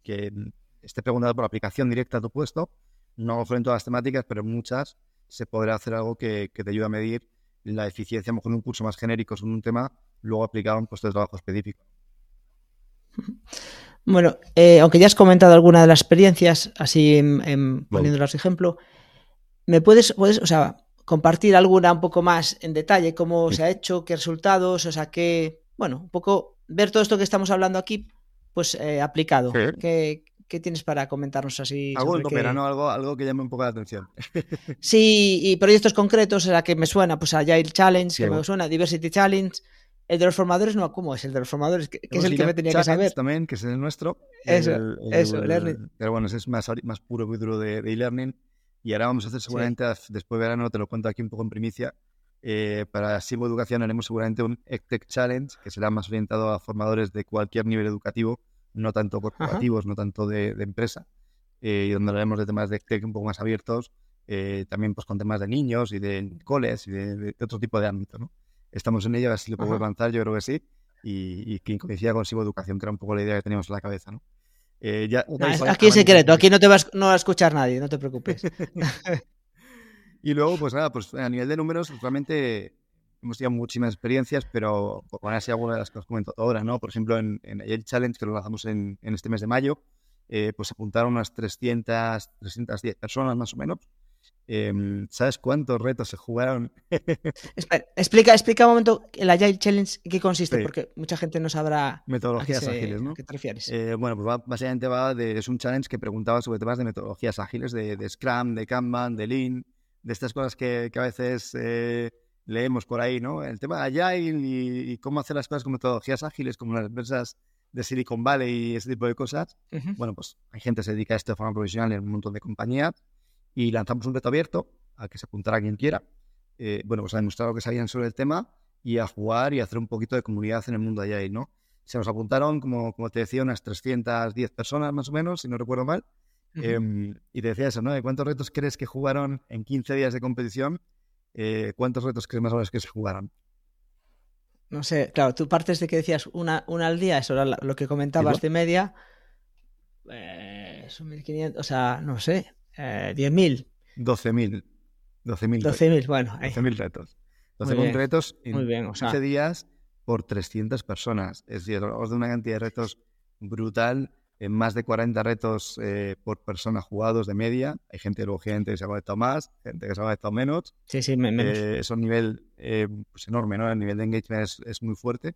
esté preguntado por aplicación directa a tu puesto, no en todas las temáticas, pero en muchas se podrá hacer algo que, te ayude a medir la eficiencia, a lo mejor en un curso más genérico sobre un tema, luego aplicado a un puesto de trabajo específico. [laughs] Bueno, eh, aunque ya has comentado alguna de las experiencias, así poniéndolas de ejemplo, ¿me puedes, puedes, o sea, compartir alguna un poco más en detalle, cómo se ha hecho, qué resultados, o sea, qué, bueno, un poco ver todo esto que estamos hablando aquí, pues eh, aplicado. ¿Qué, tienes para comentarnos así? Algo en verano, algo, algo que llame un poco la atención. [laughs] sí, y proyectos concretos, sea, que me suena, pues Agile Challenge, que me suena, Diversity Challenge, el de los formadores, no, ¿cómo es? El de los formadores, que, es el que me tenía que saber. También, que es el nuestro. Eso, eso, learning. Pero bueno, ese es más, más puro y duro de e-learning. y ahora vamos a hacer seguramente, después de verano, te lo cuento aquí un poco en primicia, eh, para Sivo Educación haremos seguramente un EdTech Challenge, que será más orientado a formadores de cualquier nivel educativo, no tanto corporativos, no tanto de, empresa, eh, y donde hablaremos de temas de EdTech un poco más abiertos, eh, también pues con temas de niños y de coles y de, otro tipo de ámbito, ¿no? estamos en ello, a ver si lo podemos avanzar, yo creo que sí. Y, y que coincida con Educación, que era un poco la idea que teníamos en la cabeza, aquí en secreto, aquí no te vas no va a escuchar nadie, no te preocupes. [laughs] y luego, pues nada, pues a nivel de números, realmente hemos tenido muchísimas experiencias, pero por poner así algunas de las que os comento ahora, ¿no? Por ejemplo, en, el Challenge, que lo lanzamos en, en, este mes de mayo, eh, pues apuntaron unas 300, 310 personas más o menos. Em, ¿Sabes cuántos retos se jugaron? [laughs] explica, explica un momento el Agile Challenge qué consiste, porque mucha gente no sabrá. Metodologías ágiles, ¿no? ¿A qué te refieres? Eh, bueno, pues básicamente va de, es un challenge que preguntaba sobre temas de metodologías ágiles, de, Scrum, de Kanban, de Lean, de estas cosas que, a veces eh, leemos por ahí, ¿no? El tema de Agile y, cómo hacer las cosas con metodologías ágiles, como las empresas de Silicon Valley y ese tipo de cosas. Bueno, pues hay gente que se dedica a esto de forma profesional en un montón de compañías y lanzamos un reto abierto a que se apuntara quien quiera. Eh, bueno, pues a demostrar lo que sabían sobre el tema y a jugar y a hacer un poquito de comunidad en el mundo de ahí, ¿no? Se nos apuntaron, como, como te decía, unas 310 personas más o menos, si no recuerdo mal. Em, y te decía eso, ¿no? ¿De cuántos retos crees que jugaron en 15 días de competición? Eh, ¿Cuántos retos crees más o menos que se jugaron? No sé, claro, tú partes de que decías una, una al día, eso era lo que comentabas de media. Eh, son 1500, o sea, no sé, eh, 10.000. 12.000. 12.000. 12.000, bueno. 12.000 retos. 12.000 retos en Muy bien, o sea... 15 días por 300 personas. Es decir, hablamos de una cantidad de retos brutal. En más de 40 retos eh, por persona jugados de media. Hay gente, luego, gente que se ha conectado más, gente que se ha conectado menos. Sí, sí, menos. Eh, es un nivel eh, pues enorme, ¿no? El nivel de engagement es, es muy fuerte.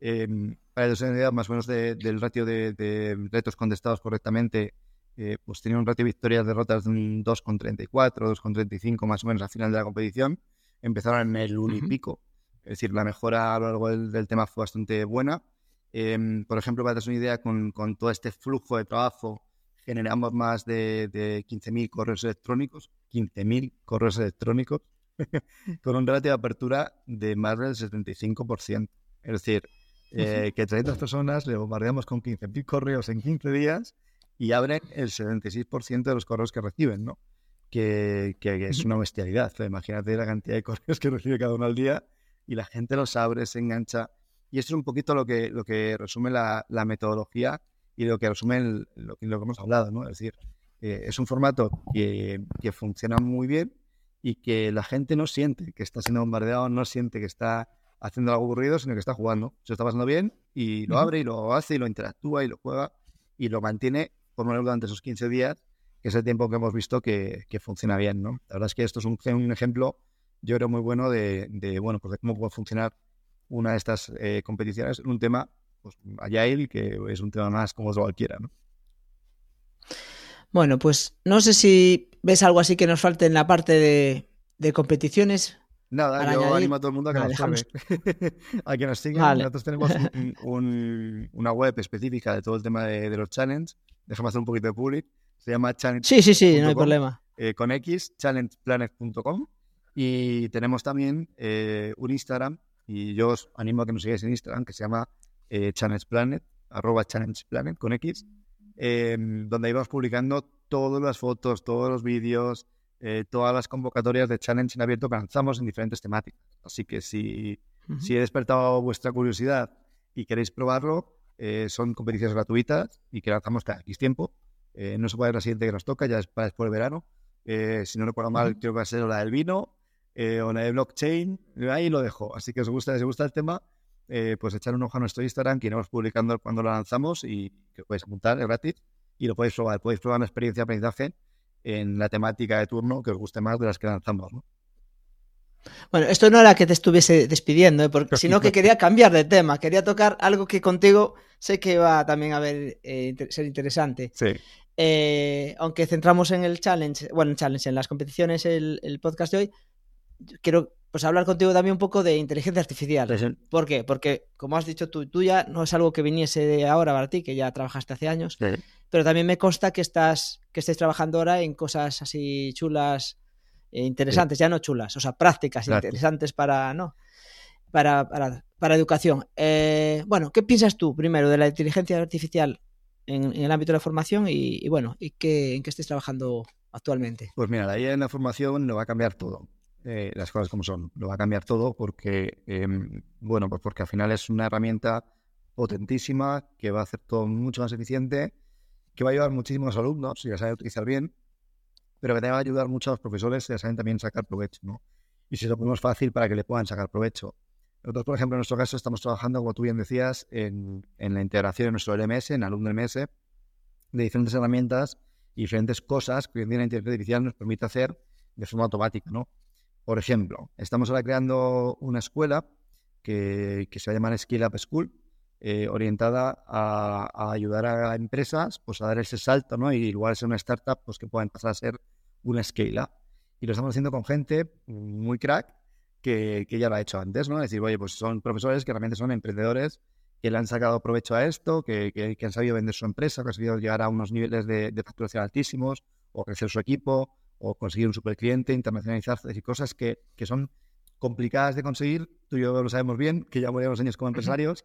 Eh, para que idea más o menos de, del ratio de, de retos contestados correctamente, eh, pues tenía un ratio de victorias derrotas de un 2,34, 2,35 más o menos al final de la competición. Empezaron en el 1 y pico Es decir, la mejora a lo largo del, tema fue bastante buena. Em, por ejemplo, para tener una idea, con, con, todo este flujo de trabajo generamos más de, de 15.000 correos electrónicos, 15.000 correos electrónicos, [laughs] con un ratio de apertura de más del 75%. Es decir, eh, que 300 personas le bombardeamos con 15.000 correos en 15 días y abren el 76% de los correos que reciben, ¿no? Que, que, es una bestialidad. imagínate la cantidad de [laughs] correos que recibe cada uno al día y la gente los abre, se engancha. Y esto es un poquito lo que, lo que resume la, la metodología y lo que resume lo, que hemos hablado, ¿no? Es decir, eh, es un formato que, que funciona muy bien y que la gente no siente que está siendo bombardeado, no siente que está haciendo algo aburrido, sino que está jugando. Se está pasando bien y lo abre y lo hace y lo interactúa y lo juega y lo mantiene por lo menos durante esos 15 días, que es el tiempo que hemos visto que, funciona bien, ¿no? La verdad es que esto es un, ejemplo, yo creo, muy bueno de, bueno, pues de cómo puede funcionar una de estas eh, competiciones en un tema pues, agile, que es un tema más como cualquiera, ¿no? Bueno, pues no sé si ves algo así que nos falte en la parte de competiciones. Nada, yo animo a todo el mundo a que nos [laughs] a que nos sigan. Nosotros tenemos [laughs] una web específica de todo el tema de, los challenges. Déjame hacer un poquito de public. Se llama challenge. Sí, sí, sí, no hay problema. Eh, con X, challengeplanet.com. Y tenemos también eh, un Instagram. Y yo os animo a que nos sigáis en Instagram, que se llama eh, challengeplanet, arroba challengeplanet con X, em, donde íbamos publicando todas las fotos, todos los vídeos, eh, todas las convocatorias de challenge en abierto que lanzamos en diferentes temáticas. Así que si, si he despertado vuestra curiosidad y queréis probarlo, eh, son competiciones gratuitas y que lanzamos cada X tiempo. Eh, no se puede la siguiente que nos toca, ya es para después del verano. si no recuerdo mal, creo que va a ser la del vino o la de blockchain. Ahí lo dejo. Así que os gusta, si os gusta el tema, pues echar un ojo a nuestro Instagram, que iremos publicando cuando lo lanzamos y que podéis apuntar, es gratis. Y lo podéis probar. Podéis probar una experiencia de aprendizaje en la temática de turno que os guste más de las que lanzamos, ¿no? Bueno, esto no era que te estuviese despidiendo, ¿eh? porque, sino que quería cambiar de tema, quería tocar algo que contigo sé que va también a ver, eh, ser interesante. Sí. Eh, aunque centramos en el challenge, bueno, en challenge, en las competiciones, el, el podcast de hoy, quiero pues hablar contigo también un poco de inteligencia artificial. ¿Por qué? Porque, como has dicho tú, tú ya no es algo que viniese de ahora para ti, que ya trabajaste hace años, pero también me consta que estás que estés trabajando ahora en cosas así chulas, e interesantes, ya no chulas, o sea, prácticas interesantes para, ¿no? Para, para, educación. Eh, bueno, ¿qué piensas tú primero de la inteligencia artificial en, el ámbito de la formación y, bueno, y qué, en qué estés trabajando actualmente? Pues mira, la IA en la formación no va a cambiar todo. Eh, las cosas como son. Lo va a cambiar todo porque, em, bueno, pues porque al final es una herramienta potentísima que va a hacer todo mucho más eficiente, que va a ayudar muchísimos alumnos si la saben utilizar bien, pero que te va a ayudar mucho a los profesores si la saben también sacar provecho, ¿no? Y si lo ponemos fácil para que le puedan sacar provecho. Nosotros, por ejemplo, en nuestro caso estamos trabajando, como tú bien decías, en, en la integración de nuestro LMS, en Alumno LMS, de diferentes herramientas y diferentes cosas que hoy en día la inteligencia artificial nos permite hacer de forma automática, ¿no? Por ejemplo, estamos ahora creando una escuela que, se va a llamar Skill Up School, eh, orientada a, ayudar a empresas pues, a dar ese salto, ¿no? Y igual ser una startup pues, que puedan pasar a ser una scale up. Y lo estamos haciendo con gente muy crack que, ya lo ha hecho antes, ¿no? Es decir, oye, pues son profesores que realmente son emprendedores que le han sacado provecho a esto, que, han sabido vender su empresa, que han sabido llegar a unos niveles de, de facturación altísimos o crecer su equipo o conseguir un supercliente, internacionalizarse y cosas que, que, son complicadas de conseguir. Tú y yo lo sabemos bien, que ya varios años como empresarios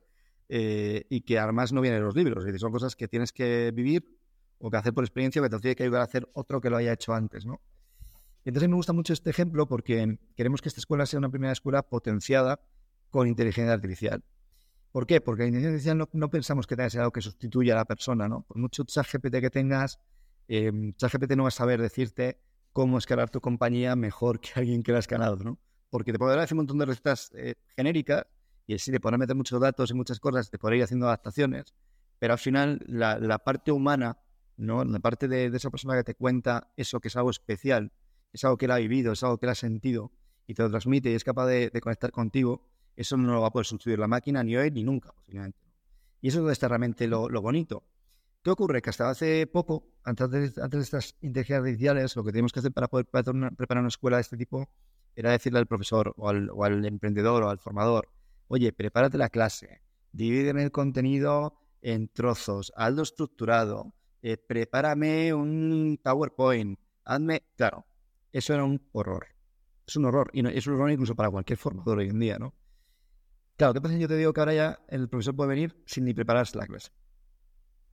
eh, y que además no vienen en los libros. Es decir, son cosas que tienes que vivir o que hacer por experiencia o que te tiene que ayudar a hacer otro que lo haya hecho antes, ¿no? Y entonces me gusta mucho este ejemplo porque queremos que esta escuela sea una primera escuela potenciada con inteligencia artificial. ¿Por qué? Porque la inteligencia artificial no, pensamos que tenga que ser algo que sustituya a la persona, ¿no? Por mucho ChatGPT que tengas, eh, ChatGPT no va a saber decirte cómo escalar tu compañía mejor que alguien que la ha escalado, ¿no? Porque te podrá hacer un montón de recetas eh, genéricas y así te podrá meter muchos datos y muchas cosas, te podrá ir haciendo adaptaciones, pero al final la, parte humana, ¿no? La parte de, esa persona que te cuenta eso que es algo especial, es algo que él ha vivido, es algo que él ha sentido y te lo transmite y es capaz de, conectar contigo, eso no lo va a poder sustituir la máquina ni hoy ni nunca, posiblemente. Y eso es realmente lo bonito. ¿Qué ocurre? Que hasta hace poco, antes de, de estas inteligencias artificiales, lo que tenemos que hacer para poder preparar una, escuela de este tipo era decirle al profesor o al, emprendedor o al formador, oye, prepárate la clase, divide el contenido en trozos, hazlo estructurado, eh, prepárame un PowerPoint, hazme... Claro, eso era un horror. Es un horror. Y no, es un horror incluso para cualquier formador hoy en día, ¿no? Claro, ¿qué pasa? Yo te digo que ahora ya el profesor puede venir sin ni prepararse la clase.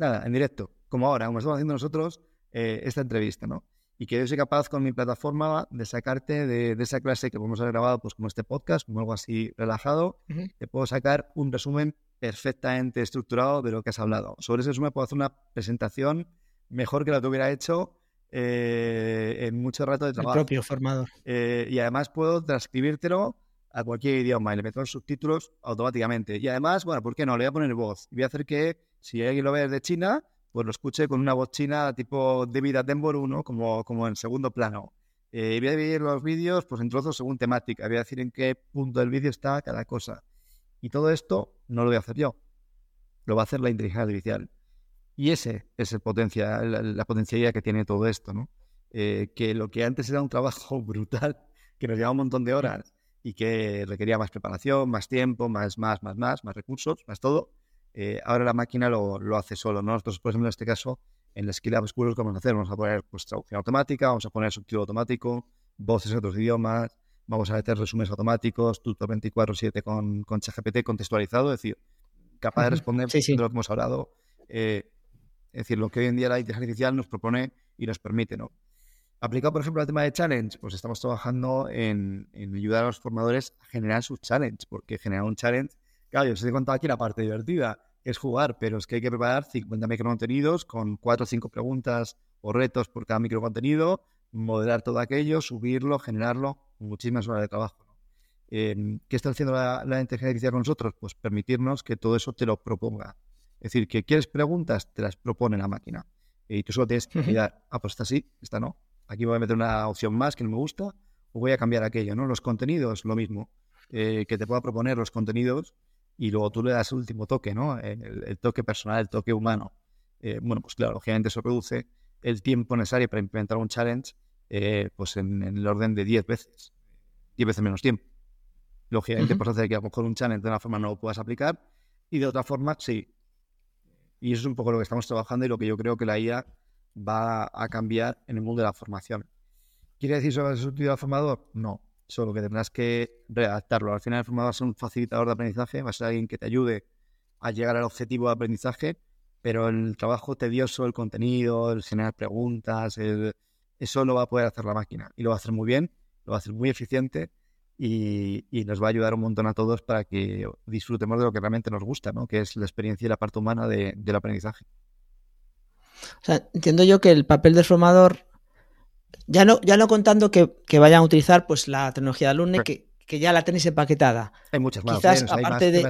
Nada, en directo, como ahora, como estamos haciendo nosotros eh, esta entrevista, ¿no? Y que yo soy capaz con mi plataforma de sacarte de, esa clase que podemos haber grabado, pues como este podcast, como algo así relajado, te puedo sacar un resumen perfectamente estructurado de lo que has hablado. Sobre ese resumen puedo hacer una presentación mejor que la que hubiera hecho eh, en mucho rato de trabajo. El propio formador. Eh, y además puedo transcribírtelo a cualquier idioma y le meto los subtítulos automáticamente. Y además, bueno, ¿por qué no? Le voy a poner voz. Y voy a hacer que, si alguien lo ve desde China, pues lo escuche con una voz china tipo David Attenborough, ¿no? Como, como en segundo plano. Eh, voy a dividir los vídeos pues, en trozos según temática. Voy a decir en qué punto del vídeo está cada cosa. Y todo esto no lo voy a hacer yo, lo va a hacer la inteligencia artificial. Y ese es el potencia, la, potencialidad que tiene todo esto, ¿no? Eh, que lo que antes era un trabajo [laughs] brutal, que nos llevaba un montón de horas y que requería más preparación, más tiempo, más, más, más, más, más recursos, más todo, eh, ahora la máquina lo, lo, hace solo. ¿no? Nosotros, por ejemplo, en este caso, en el Skill Up School, ¿qué vamos a hacer? Vamos a poner pues, traducción automática, vamos a poner subtítulo automático, voces en otros idiomas, vamos a meter resúmenes automáticos, tutor 24-7 con, con ChatGPT contextualizado, es decir, capaz de responder de lo que hemos hablado. Eh, es decir, lo que hoy en día la inteligencia artificial nos propone y nos permite, ¿no? Aplicado, por ejemplo, al tema de challenge, pues estamos trabajando en, ayudar a los formadores a generar sus challenge, porque generar un challenge, claro, yo os he contado aquí la parte divertida, es jugar, pero es que hay que preparar 50 microcontenidos con 4 o 5 preguntas o retos por cada microcontenido, modelar todo aquello, subirlo, generarlo, muchísimas horas de trabajo. Em, ¿Qué está haciendo la, inteligencia artificial con nosotros? Pues permitirnos que todo eso te lo proponga. Es decir, que quieres preguntas, te las propone la máquina. Y tú solo tienes que mirar, ah, pues está así, esta no. Aquí voy a meter una opción más que no me gusta, o voy a cambiar aquello, ¿no? Los contenidos, lo mismo. Eh, que te pueda proponer los contenidos y luego tú le das el último toque, ¿no? El, toque personal, el toque humano. Eh, bueno, pues claro, lógicamente eso reduce el tiempo necesario para implementar un challenge eh, pues en, el orden de 10 veces, 10 veces menos tiempo. Lógicamente, pues hacer que a lo mejor un challenge de una forma no lo puedas aplicar y de otra forma sí. Y eso es un poco lo que estamos trabajando y lo que yo creo que la IA va a cambiar en el mundo de la formación. ¿Quiere decir sobre el sustituto formador? No, solo que tendrás que redactarlo. Al final el formador va a ser un facilitador de aprendizaje, va a ser alguien que te ayude a llegar al objetivo de aprendizaje, pero el trabajo tedioso, el contenido, el generar preguntas, el, eso lo va a poder hacer la máquina y lo va a hacer muy bien, lo va a hacer muy eficiente y, nos va a ayudar un montón a todos para que disfrutemos de lo que realmente nos gusta, ¿no? que es la experiencia y la parte humana del aprendizaje. O sea, entiendo yo que el papel del formador, ya no, ya no contando que, vayan a utilizar pues la tecnología de alumne, que, que ya la tenéis empaquetada. Hay muchas más. Quizás aparte de...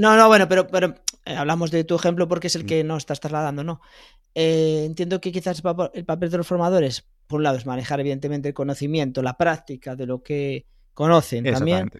No, no, bueno, pero, pero eh, hablamos de tu ejemplo porque es el mm. que nos estás trasladando, ¿no? Eh, entiendo que quizás el papel de los formadores, por un lado, es manejar evidentemente el conocimiento, la práctica de lo que conocen también.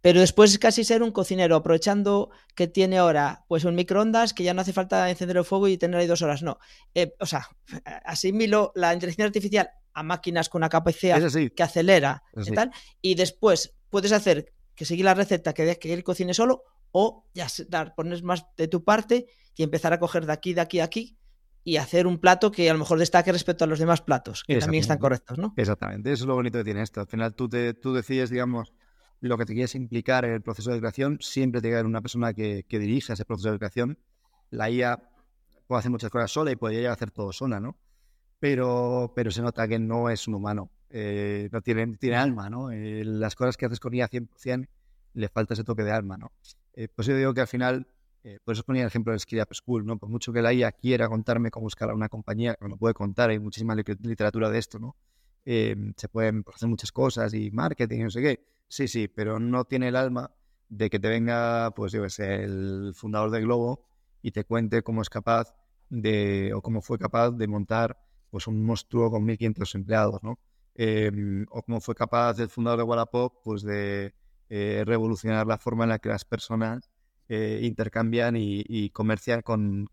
Pero después es casi ser un cocinero, aprovechando que tiene ahora pues un microondas, que ya no hace falta encender el fuego y tener ahí dos horas. No. Eh, o sea, [laughs] asimilo la inteligencia artificial a máquinas con una capacidad que acelera y tal. Y después puedes hacer que seguir la receta que, que él cocine solo o ya pones más de tu parte y empezar a coger de aquí, de aquí, de aquí y hacer un plato que a lo mejor destaque respecto a los demás platos, que también están correctos, ¿no? Exactamente, eso es lo bonito que tiene esto. Al final tú, te, tú decides, digamos, lo que te quieres implicar en el proceso de creación, siempre te queda una persona que, que dirija ese proceso de creación. La IA puede hacer muchas cosas sola y podría llegar a hacer todo sola, ¿no? Pero, pero se nota que no es un humano, eh, no tiene, tiene alma, ¿no? Eh, las cosas que haces con IA 100% le falta ese toque de alma, ¿no? Eh, pues yo digo que al final eh, por eso ponía el ejemplo de Skill Up School, ¿no? Por mucho que la IA quiera contarme cómo a una compañía, que me lo puede contar, hay muchísima literatura de esto, ¿no? Eh, se pueden hacer muchas cosas y marketing no sé qué. Sí, sí, pero no tiene el alma de que te venga, pues yo sé, el fundador de Globo y te cuente cómo es capaz de, o cómo fue capaz de montar pues un monstruo con 1.500 empleados, ¿no? Em, o cómo fue capaz el fundador de Wallapop, pues de eh, revolucionar la forma en la que las personas eh, intercambian y, comercian con,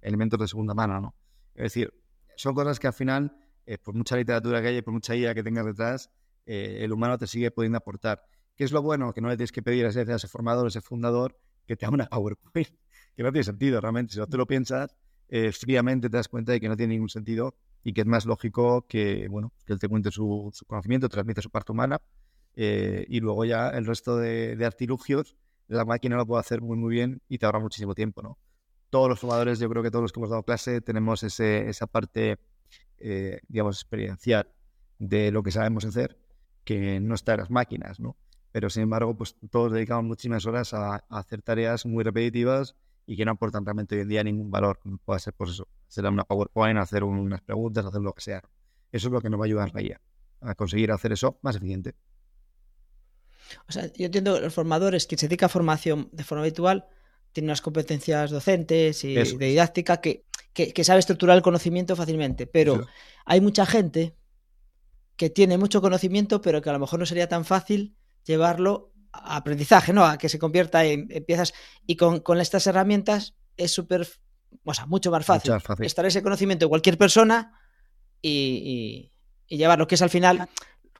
elementos de segunda mano, ¿no? Es decir, son cosas que al final, eh, por mucha literatura que haya por mucha idea que tengas detrás, eh, el humano te sigue pudiendo aportar. ¿Qué es lo bueno? Que no le tienes que pedir a ese, formador, a ese fundador, que te haga una [laughs] PowerPoint, que no tiene sentido realmente. Si no te lo piensas, eh, fríamente te das cuenta de que no tiene ningún sentido y que es más lógico que, bueno, que él te cuente su, conocimiento, transmite su parte humana eh, y luego ya el resto de, artilugios la máquina lo puede hacer muy muy bien y te ahorra muchísimo tiempo, ¿no? Todos los formadores, yo creo que todos los que hemos dado clase tenemos ese, esa parte, digamos, experiencial de lo que sabemos hacer, que no está en las máquinas, ¿no? Pero sin embargo, pues todos dedicamos muchísimas horas a, a hacer tareas muy repetitivas y que no aportan realmente hoy en día ningún valor. Puede ser, pues eso, hacer una PowerPoint, hacer unas preguntas, hacer lo que sea. Eso es lo que nos va a ayudar a, a conseguir hacer eso más eficiente. O sea, yo entiendo que los formadores que se dedican a formación de forma habitual tienen unas competencias docentes y de didáctica que, que, sabe estructurar el conocimiento fácilmente, pero hay mucha gente que tiene mucho conocimiento, pero que a lo mejor no sería tan fácil llevarlo aprendizaje, ¿no? A que se convierta en, piezas. Y con, estas herramientas es súper, o sea, mucho más fácil, estar ese conocimiento de cualquier persona y, y, llevarlo, que es al final,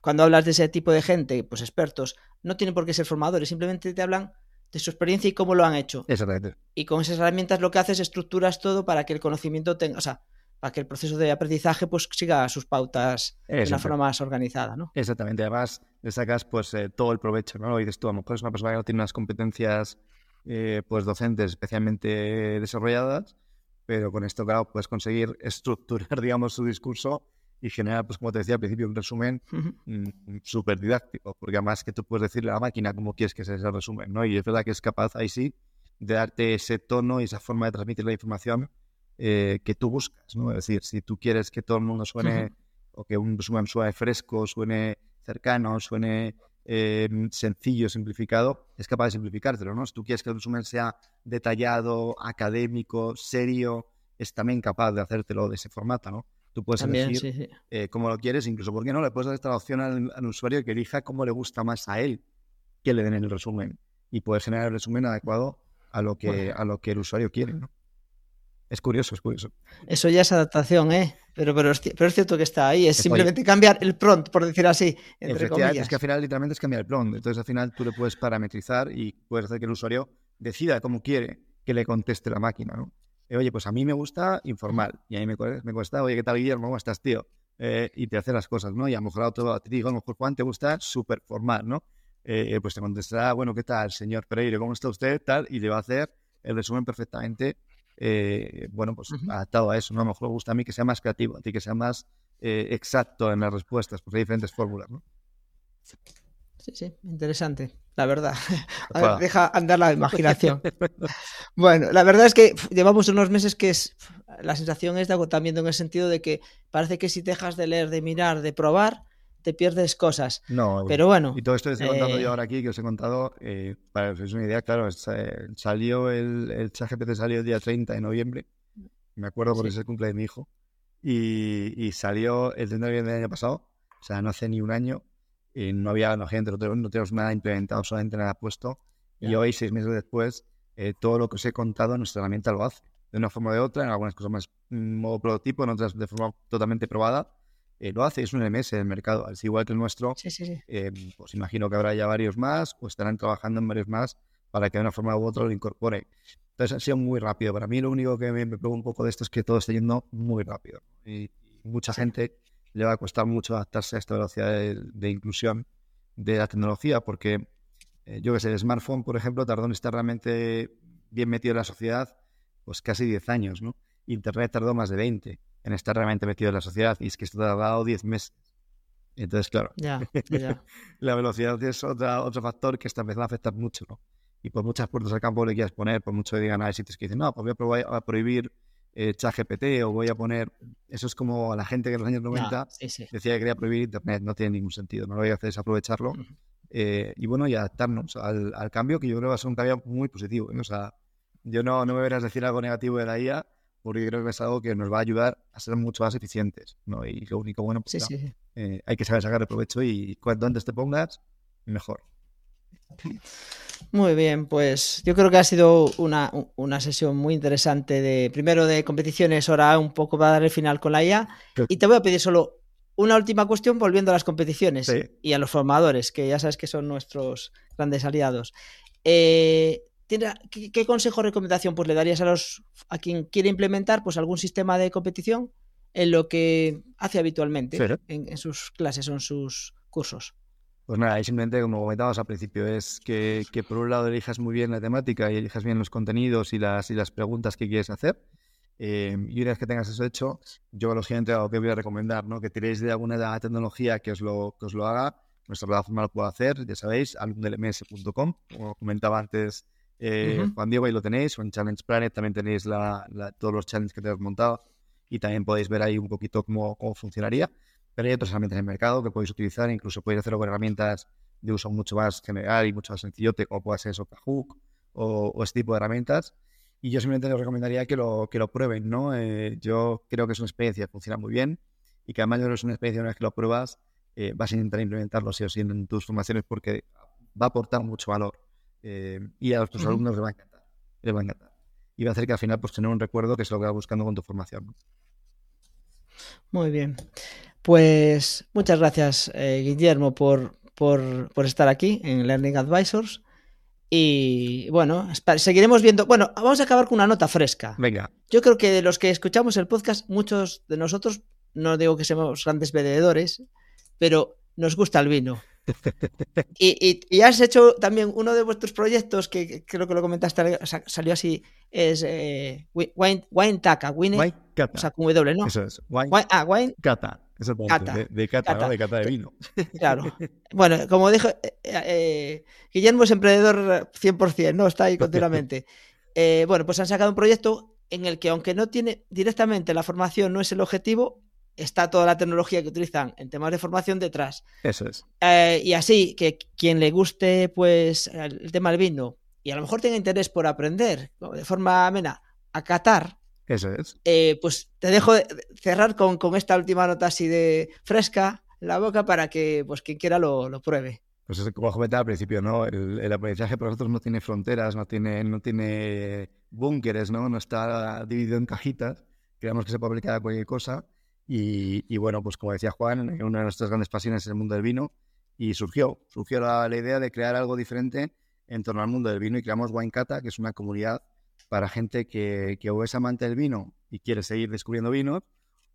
cuando hablas de ese tipo de gente, pues expertos, no tienen por qué ser formadores, simplemente te hablan de su experiencia y cómo lo han hecho. Exactamente. Y con esas herramientas lo que haces es estructuras todo para que el conocimiento tenga, o sea, para que el proceso de aprendizaje pues siga sus pautas de una forma más organizada, ¿no? Exactamente, además le sacas pues eh, todo el provecho, ¿no? Lo dices tú, a lo mejor es una persona que no tiene unas competencias eh, pues docentes especialmente desarrolladas, pero con esto, claro, puedes conseguir [laughs] estructurar, digamos, su discurso y generar, pues como te decía al principio, un resumen mm, súper didáctico, porque además que tú puedes decirle a la máquina cómo quieres que sea ese resumen, ¿no? Y es verdad que es capaz, ahí sí, de darte ese tono y esa forma de transmitir la información eh, que tú buscas, ¿no? Es decir, si tú quieres que todo el mundo suene, o que un resumen suene fresco, suene cercano, suene eh, sencillo, simplificado, es capaz de simplificártelo, ¿no? Si tú quieres que el resumen sea detallado, académico, serio, es también capaz de hacértelo de ese formato, ¿no? Tú puedes elegir eh, cómo lo quieres, incluso, ¿por qué no? Le puedes dar esta opción al, usuario que elija cómo le gusta más a él que le den el resumen y puedes generar el resumen adecuado a lo que, a lo que el usuario quiere, ¿no? Es curioso, es curioso. Eso ya es adaptación, ¿eh? Pero, pero, es, pero es cierto que está ahí. Es simplemente cambiar el prompt, por decir así. Entre comillas. Es que al final literalmente es cambiar el prompt. Entonces al final tú le puedes parametrizar y puedes hacer que el usuario decida cómo quiere que le conteste la máquina, ¿no? Eh, oye, pues a mí me gusta informal. Y a mí me, me cuesta, oye, ¿qué tal Guillermo? ¿Cómo estás, tío? Eh, y te hace las cosas, ¿no? Y a lo mejor a otro te digo, a lo mejor Juan te gusta súper formal, ¿no? Eh, pues te contestará, bueno, ¿qué tal, señor Pereira? ¿Cómo está usted? Tal, y le va a hacer el resumen perfectamente eh, bueno, pues adaptado a eso, ¿no? A lo mejor me gusta a mí que sea más creativo, a ti que sea más eh, exacto en las respuestas, pues hay diferentes fórmulas, ¿no? Sí, sí, interesante, la verdad. [laughs] deja andar la imaginación. [laughs] bueno, la verdad es que llevamos unos meses que es la sensación es de agotamiento en el sentido de que parece que si dejas de leer, de mirar, de probar, te pierdes cosas. No, pero bueno. Y todo esto que estoy contando yo eh, ahora aquí, que os he contado, eh, para que os una idea, claro, eh, salió el, el ChatGPT salió el día 30 de noviembre, me acuerdo porque es el cumple de mi hijo, y, salió el 30 de noviembre del año pasado, o sea, no hace ni un año, y no había no, gente, no tenemos, nada implementado, solamente nada puesto, y hoy, seis meses después, todo lo que os he contado, nuestra herramienta lo hace, de una forma o de otra, en algunas cosas más mm, modo prototipo, en otras de forma totalmente probada, eh, lo hace, es un MS del mercado, al igual que el nuestro, eh, pues imagino que habrá ya varios más o estarán trabajando en varios más para que de una forma u otra lo incorpore. Entonces ha sido muy rápido. Para mí lo único que me, me un poco de esto es que todo está yendo muy rápido. Y, mucha gente le va a costar mucho adaptarse a esta velocidad de, inclusión de la tecnología porque eh, yo que sé, el smartphone, por ejemplo, tardó en estar realmente bien metido en la sociedad pues casi 10 años, ¿no? Internet tardó más de 20 en estar realmente metido en la sociedad y es que esto ha tardado 10 meses. Entonces, claro, [laughs] la velocidad es otro factor que está empezando a afectar mucho, ¿no? Y por muchas puertas al campo le quieras poner, por mucho que digan, hay sitios que dicen, no, pues voy a, prohibir eh, ChatGPT o voy a poner... Eso es como a la gente que en los años 90 decía que quería prohibir Internet, no tiene ningún sentido, no lo voy a hacer es aprovecharlo. Eh, y bueno, y adaptarnos al, cambio, que yo creo que va a ser un cambio muy positivo. O sea, yo no, no me verás decir algo negativo de la IA, porque creo que es algo que nos va a ayudar a ser mucho más eficientes, ¿no? Y lo único bueno, pues eh, hay que saber sacar el provecho y cuanto antes te pongas, mejor. Muy bien, pues yo creo que ha sido una, una, sesión muy interesante de primero de competiciones, ahora un poco va a dar el final con la IA. Y te voy a pedir solo una última cuestión volviendo a las competiciones y a los formadores, que ya sabes que son nuestros grandes aliados. Eh, ¿qué, consejo o recomendación pues, le darías a, los, a quien quiere implementar pues, algún sistema de competición en lo que hace habitualmente en, sus clases o en sus cursos? Pues nada, simplemente como comentábamos al principio, es que, por un lado elijas muy bien la temática y elijas bien los contenidos y las, y las preguntas que quieres hacer. Eh, y una vez que tengas eso hecho, yo a los clientes lo que voy a recomendar, ¿no? que tiréis de alguna tecnología que os lo, que os lo haga. Nuestra plataforma lo puede hacer, ya sabéis, alumdelms.com, como comentaba antes eh, Juan Diego, ahí lo tenéis, o en Challenge Planet también tenéis la, todos los challenges que tenemos montado y también podéis ver ahí un poquito cómo, cómo funcionaría. Pero hay otras herramientas en el mercado que podéis utilizar, incluso podéis hacerlo con herramientas de uso mucho más general y mucho más sencillote, como puede ser Socahook o, o este tipo de herramientas. Y yo simplemente les recomendaría que lo, que lo prueben, ¿no? Eh, yo creo que es una experiencia que funciona muy bien y que además yo creo que es una experiencia una vez que lo pruebas, eh, vas a intentar implementarlo sí o sí en tus formaciones porque va a aportar mucho valor eh, y a tus alumnos les va a encantar, les va a encantar. Y va a hacer que al final pues tener un recuerdo que es lo que vas buscando con tu formación. Muy bien. Pues muchas gracias, Guillermo, por, por, por, estar aquí en Learning Advisors. Y bueno, seguiremos viendo. Bueno, vamos a acabar con una nota fresca. Venga. Yo creo que de los que escuchamos el podcast, muchos de nosotros, no digo que seamos grandes bebedores, pero nos gusta el vino. Y, y, has hecho también uno de vuestros proyectos que, creo que lo comentaste, salió así, es eh, Wine, Wine Taka, Wine, wine o sea, con W, ¿no? Eso es. Wine, ah, wine Cata. Eso es de, de, cata, ¿no? De cata de vino. [laughs] Claro. Bueno, como dijo, eh, eh, Guillermo es emprendedor 100%, ¿no? Está ahí continuamente. [laughs] Eh, bueno, pues han sacado un proyecto en el que, aunque no tiene directamente la formación, no es el objetivo, está toda la tecnología que utilizan en temas de formación detrás. Eso es. Eh, y así que quien le guste pues el tema del vino y a lo mejor tenga interés por aprender de forma amena a catar. Eso es. Eh, pues te dejo cerrar con, con, esta última nota así de fresca en la boca para que pues quien quiera lo, lo pruebe. Pues es como comentaba al principio, ¿no? El, el, aprendizaje para nosotros no tiene fronteras, no tiene, no tiene búnkeres, ¿no? No está dividido en cajitas. Creemos que se puede aplicar a cualquier cosa y, bueno, pues como decía Juan, una de nuestras grandes pasiones es el mundo del vino y surgió, surgió la, idea de crear algo diferente en torno al mundo del vino y creamos Wine Cata, que es una comunidad para gente que, que o es amante del vino y quiere seguir descubriendo vinos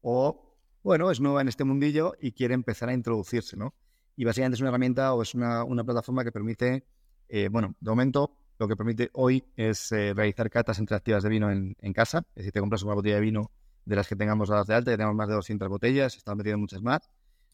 o, bueno, es nueva en este mundillo y quiere empezar a introducirse, ¿no? Y básicamente es una herramienta o es una, una plataforma que permite, eh, bueno, de momento lo que permite hoy es eh, realizar catas interactivas de vino en, en casa, es decir, te compras una botella de vino de las que tengamos dadas de alta, tenemos más de 200 botellas, están metiendo muchas más.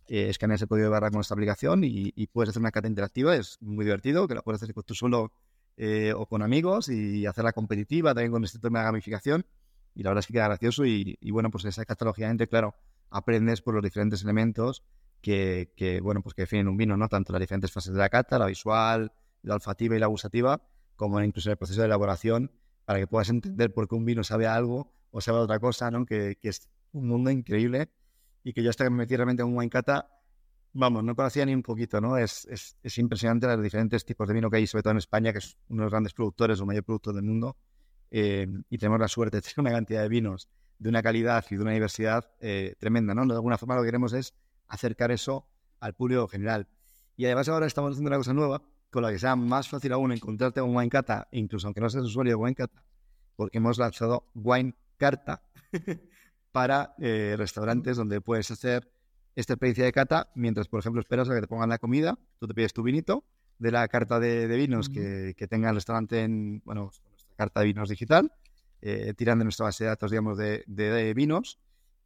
Eh, escaneas el código de barra con esta aplicación y, puedes hacer una cata interactiva, es muy divertido, que la puedes hacer tú solo eh, o con amigos y hacerla competitiva también con este tema de gamificación. Y la verdad es que queda gracioso y, bueno, pues esa cata, lógicamente, claro, aprendes por los diferentes elementos que, que, bueno, pues que definen un vino, ¿no? Tanto las diferentes fases de la cata, la visual, la olfativa y la gustativa, como incluso el proceso de elaboración, para que puedas entender por qué un vino sabe algo o sabe otra cosa, ¿no? Que, es un mundo increíble y que yo hasta que me metí realmente en un wine cata, vamos, no conocía ni un poquito, ¿no? Es, es, es, impresionante los diferentes tipos de vino que hay, sobre todo en España, que es uno de los grandes productores o mayor productor del mundo. Eh, y tenemos la suerte de tener una cantidad de vinos de una calidad y de una diversidad eh, tremenda, ¿no? De alguna forma lo que queremos es acercar eso al público general. Y además ahora estamos haciendo una cosa nueva, con la que sea más fácil aún encontrarte un wine cata, incluso aunque no seas usuario de wine cata, porque hemos lanzado Wine carta [laughs] para eh, restaurantes donde puedes hacer esta experiencia de cata mientras, por ejemplo, esperas a que te pongan la comida, tú te pides tu vinito de la carta de, vinos que, tenga el restaurante en, bueno, nuestra carta de vinos digital, eh, tiran de nuestra base de datos, digamos, de, vinos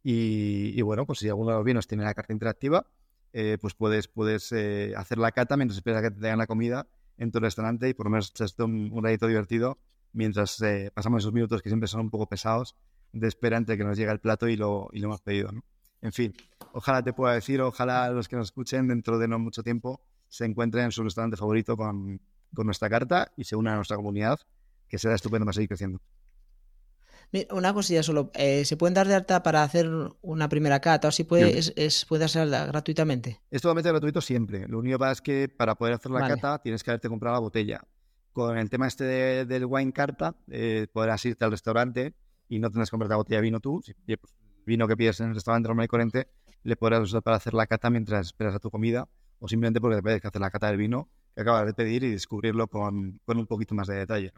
y, bueno, pues si alguno de los vinos tiene la carta interactiva, eh, pues puedes, puedes hacer la cata mientras esperas a que te traigan la comida en tu restaurante y por lo menos es un, un ratito divertido mientras eh, pasamos esos minutos que siempre son un poco pesados de espera entre que nos llega el plato y lo, y lo hemos pedido. ¿no? En fin, ojalá te pueda decir, ojalá los que nos escuchen dentro de no mucho tiempo se encuentren en su restaurante favorito con, con nuestra carta y se unan a nuestra comunidad, que será estupendo para seguir creciendo. Una cosilla solo, eh, ¿se pueden dar de alta para hacer una primera cata o si puede, es, puede hacerla gratuitamente? Es totalmente gratuito siempre. Lo único que es que para poder hacer la cata tienes que haberte comprado la botella con el tema este del wine carta, eh, podrás irte al restaurante y no tendrás que comprar la botella de vino tú. Si, pues, vino que pides en el restaurante normal y corriente, le podrás usar para hacer la cata mientras esperas a tu comida o simplemente porque te puedes hacer la cata del vino que acabas de pedir y descubrirlo con, con un poquito más de detalle.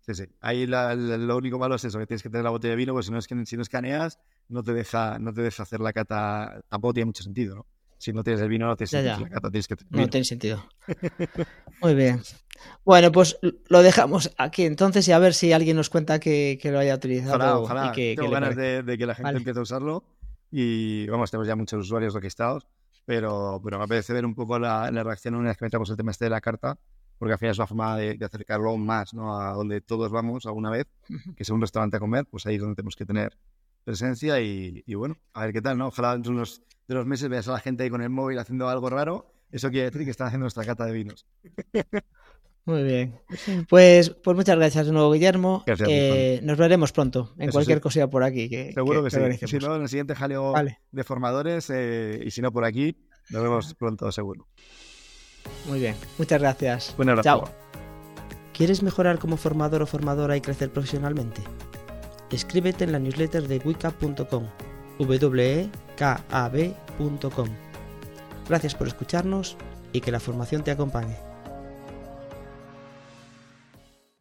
Sí, sí. Ahí la, lo único malo es eso, que tienes que tener la botella de vino, pues si no, es que, si no escaneas, no te, deja, no te deja hacer la cata, tampoco tiene mucho sentido, ¿no? Si no tienes el vino, no tienes Ya, ya. la cata, tienes que tener No tiene sentido. Muy bien. Bueno, pues lo dejamos aquí entonces y a ver si alguien nos cuenta que, que lo haya utilizado Ojalá, ojalá. y que, Tengo que ganas de, de que la gente Vale. empiece a usarlo y vamos, tenemos ya muchos usuarios registrados, pero, pero me apetece ver un poco la, la reacción una vez que metamos el tema este de la carta, porque al final es una forma de, de acercarlo aún más ¿no? a donde todos vamos alguna vez, que es un restaurante a comer, pues ahí es donde tenemos que tener presencia y, y bueno, a ver qué tal, ¿no? Ojalá dentro de unos, de unos meses veas a la gente ahí con el móvil haciendo algo raro, eso quiere decir que están haciendo nuestra cata de vinos. Muy bien. Pues, pues muchas gracias de nuevo, Guillermo. Gracias, Eh, nos veremos pronto en Eso cualquier sí. cosilla por aquí. Que, Seguro que, sí. Si no, en el siguiente jaleo Vale, de formadores y si no por aquí, nos vemos pronto, seguro. muy bien. Muchas gracias. Un abrazo. Chao. ¿Quieres mejorar como formador o formadora y crecer profesionalmente? Escríbete en la newsletter de wicap.com, wekab.com. Gracias por escucharnos y que la formación te acompañe.